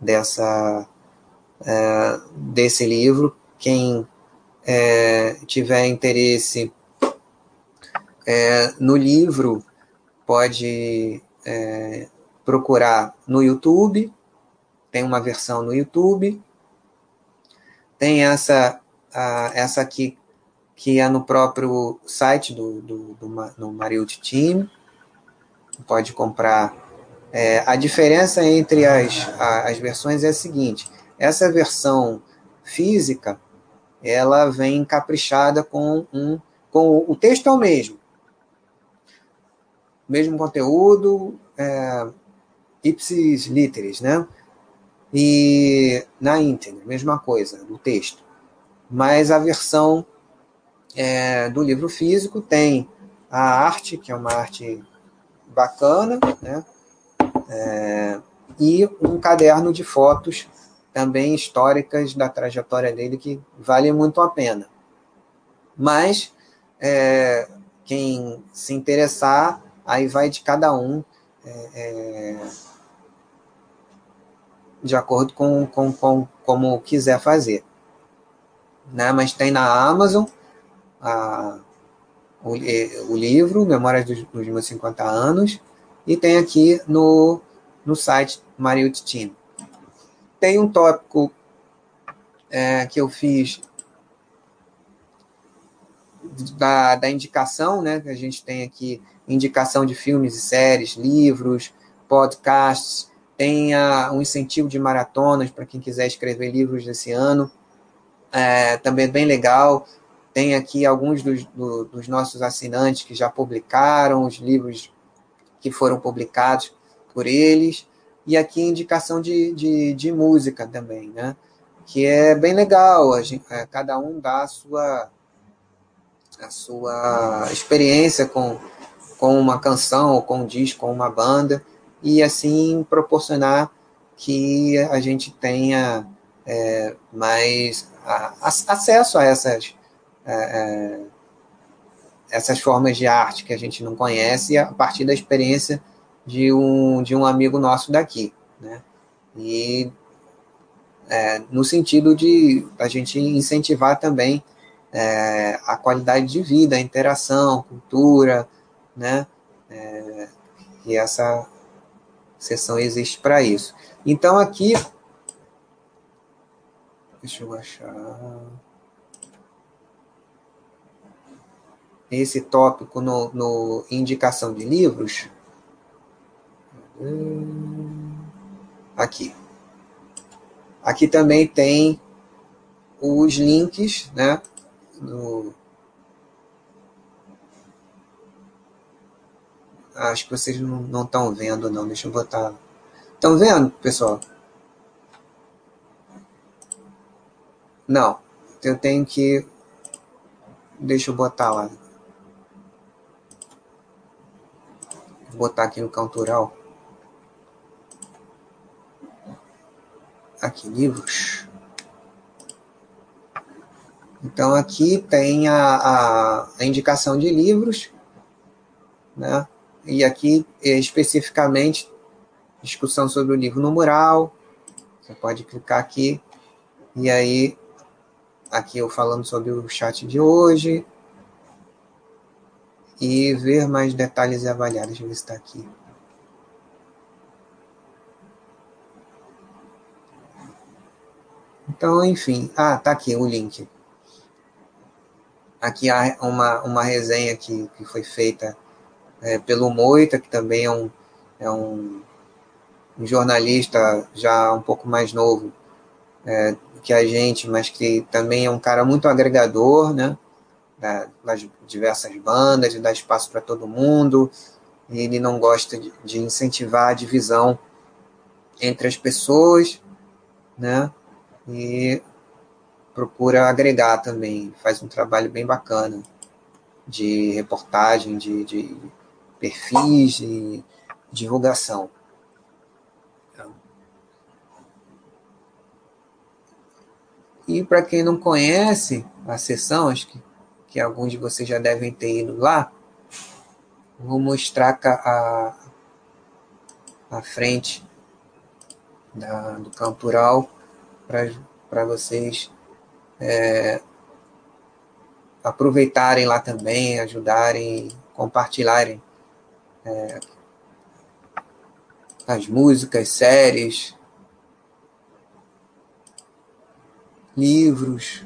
dessa, é, desse livro. Quem é, tiver interesse é, no livro, pode é, procurar no YouTube, tem uma versão no YouTube, tem essa, essa aqui, que é no próprio site do, do, do Mariucci Team. Pode comprar. É, a diferença entre as, a, as versões é a seguinte: essa versão física ela vem caprichada com um com o texto é o mesmo mesmo conteúdo é, ipsis literis né e na íntegra, mesma coisa, do texto. Mas a versão é, do livro físico tem a arte, que é uma arte bacana, né? É, e um caderno de fotos também históricas da trajetória dele que vale muito a pena. Mas é, quem se interessar, aí vai de cada um. É, é de acordo com, com, com como quiser fazer. Né? Mas tem na Amazon a, o, o livro, Memórias dos, dos meus 50 anos, e tem aqui no, no site Mario Team. Tem um tópico é, que eu fiz da, da indicação, né? Que a gente tem aqui indicação de filmes e séries, livros, podcasts, tem um incentivo de maratonas para quem quiser escrever livros esse ano. É, também é bem legal. Tem aqui alguns dos, do, dos nossos assinantes que já publicaram os livros que foram publicados por eles. E aqui indicação de, de, de música também, né? Que é bem legal. A gente, é, cada um dá a sua, a sua experiência com, com uma canção, ou com um disco, com uma banda e assim proporcionar que a gente tenha é, mais a, a, acesso a essas, é, é, essas formas de arte que a gente não conhece a partir da experiência de um, de um amigo nosso daqui. Né? E é, no sentido de a gente incentivar também é, a qualidade de vida, a interação, cultura, né? É, e essa sessão existe para isso. Então, aqui. Deixa eu achar. Esse tópico no, no indicação de livros. Aqui. Aqui também tem os links, né? No, Acho que vocês não estão vendo, não. Deixa eu botar. Estão vendo, pessoal? Não. Eu tenho que. Deixa eu botar lá. Vou botar aqui no Cantoral. Aqui, livros. Então, aqui tem a, a, a indicação de livros, né? E aqui, especificamente, discussão sobre o livro no mural. Você pode clicar aqui. E aí, aqui eu falando sobre o chat de hoje. E ver mais detalhes e avaliar. Deixa eu ver se está aqui. Então, enfim. Ah, tá aqui o link. Aqui há uma, uma resenha que, que foi feita é, pelo Moita, que também é um, é um, um jornalista já um pouco mais novo é, que a gente, mas que também é um cara muito agregador, né? das diversas bandas, de dar espaço para todo mundo. Ele não gosta de, de incentivar a divisão entre as pessoas, né? E procura agregar também, faz um trabalho bem bacana de reportagem, de, de perfis, de divulgação. E para quem não conhece a sessão, acho que, que alguns de vocês já devem ter ido lá, vou mostrar a, a frente da, do Campural para vocês é, aproveitarem lá também, ajudarem, compartilharem é, as músicas, séries, livros.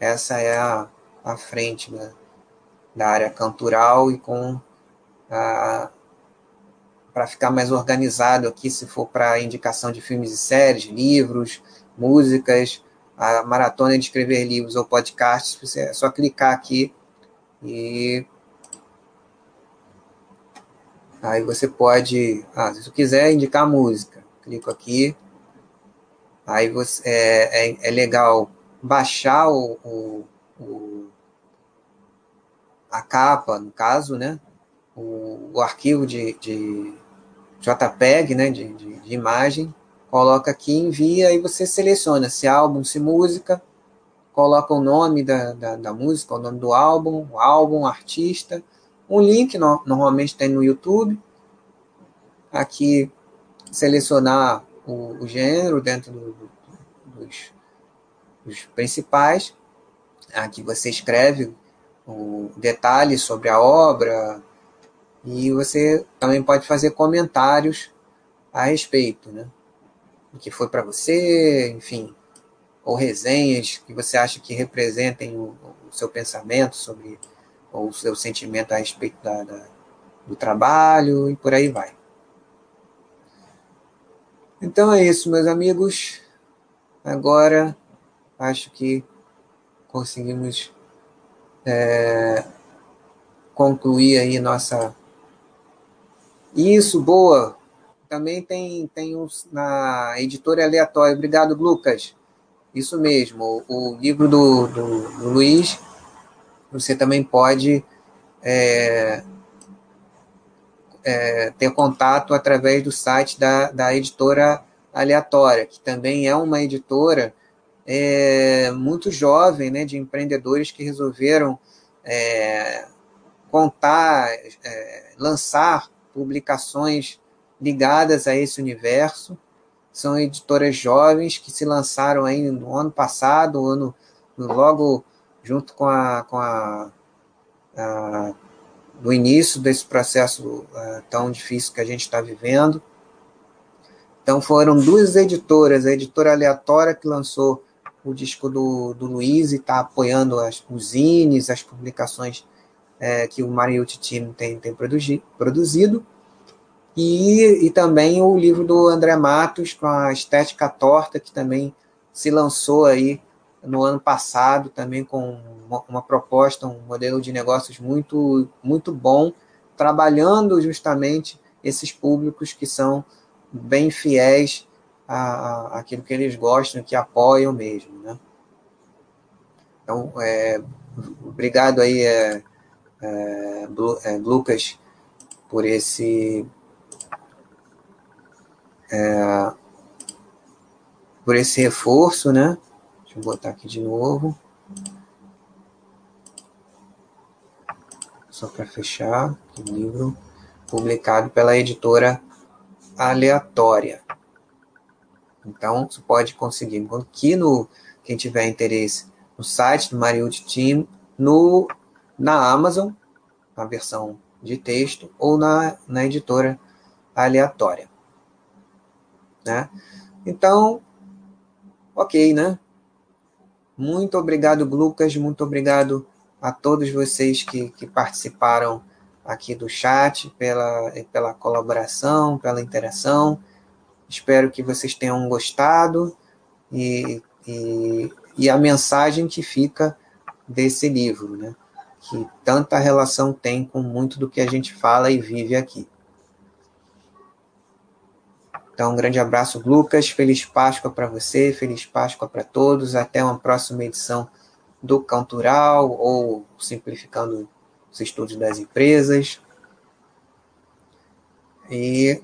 Essa é a, a frente né, da área cantural e com a para ficar mais organizado aqui, se for para indicação de filmes e séries, livros, músicas, a maratona de escrever livros ou podcasts, é só clicar aqui e aí você pode, ah, se você quiser indicar música, clico aqui, aí você é, é, é legal baixar o, o, o, a capa, no caso, né? O, o arquivo de, de JPEG, né? De, de, de imagem coloca aqui, envia e você seleciona se álbum, se música, coloca o nome da, da, da música, o nome do álbum, o álbum, artista, um link, no, normalmente tem no YouTube, aqui selecionar o, o gênero dentro do, dos, dos principais, aqui você escreve o detalhe sobre a obra, e você também pode fazer comentários a respeito, né? Que foi para você, enfim, ou resenhas que você acha que representem o, o seu pensamento sobre ou o seu sentimento a respeito da, da, do trabalho e por aí vai. Então é isso, meus amigos. Agora acho que conseguimos é, concluir aí nossa. Isso, boa! Também tem, tem uns na editora aleatória. Obrigado, Lucas. Isso mesmo. O, o livro do, do, do, Luiz, você também pode é, é, ter contato através do site da, da editora aleatória, que também é uma editora é, muito jovem, né, de empreendedores que resolveram é, contar, é, lançar publicações ligadas a esse universo. São editoras jovens que se lançaram aí no ano passado, ano, logo junto com a, com a, a no início desse processo uh, tão difícil que a gente está vivendo. Então foram duas editoras, a editora aleatória que lançou o disco do, do Luiz e está apoiando as, os as publicações é, que o Mariucci Team tem, tem produzido, e, e também o livro do André Matos, com a Estética Torta, que também se lançou aí no ano passado, também com uma, uma proposta, um modelo de negócios muito, muito bom, trabalhando justamente esses públicos que são bem fiéis a, a, aquilo que eles gostam, que apoiam mesmo. Né? Então, é, obrigado aí, é, é, é Lucas, por esse é, por esse reforço, né? Deixa eu botar aqui de novo. Só para fechar, o livro publicado pela editora Aleatória. Então, você pode conseguir aqui no quem tiver interesse no site do Mariute Team, no na Amazon, na versão de texto ou na, na editora aleatória. Né? Então, ok, né? Muito obrigado, Lucas. Muito obrigado a todos vocês que, que participaram aqui do chat, pela, pela colaboração, pela interação. Espero que vocês tenham gostado e, e, e a mensagem que fica desse livro, né? que tanta relação tem com muito do que a gente fala e vive aqui. Então, um grande abraço, Lucas. Feliz Páscoa para você, feliz Páscoa para todos. Até uma próxima edição do Cantural ou Simplificando os Estudos das Empresas. E,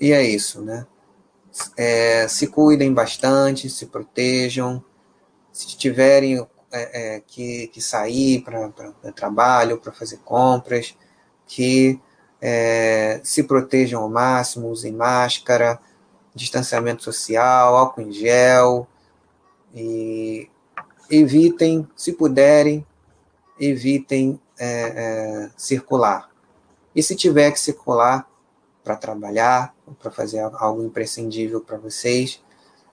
e é isso, né? É, se cuidem bastante, se protejam. Se tiverem é, é, que, que sair para trabalho, para fazer compras, que é, se protejam ao máximo, usem máscara, distanciamento social, álcool em gel, e evitem, se puderem, evitem é, é, circular. E se tiver que circular para trabalhar, para fazer algo imprescindível para vocês,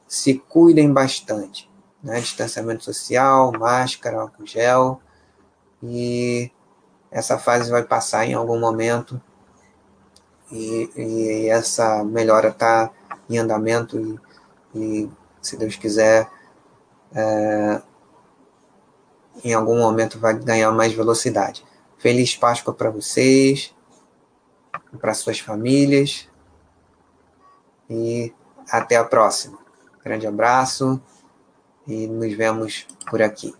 se cuidem bastante. Né? Distanciamento social, máscara, álcool gel, e essa fase vai passar em algum momento e, e essa melhora está em andamento e, e, se Deus quiser, é, em algum momento vai ganhar mais velocidade. Feliz Páscoa para vocês, para suas famílias e até a próxima. Grande abraço e nos vemos por aqui.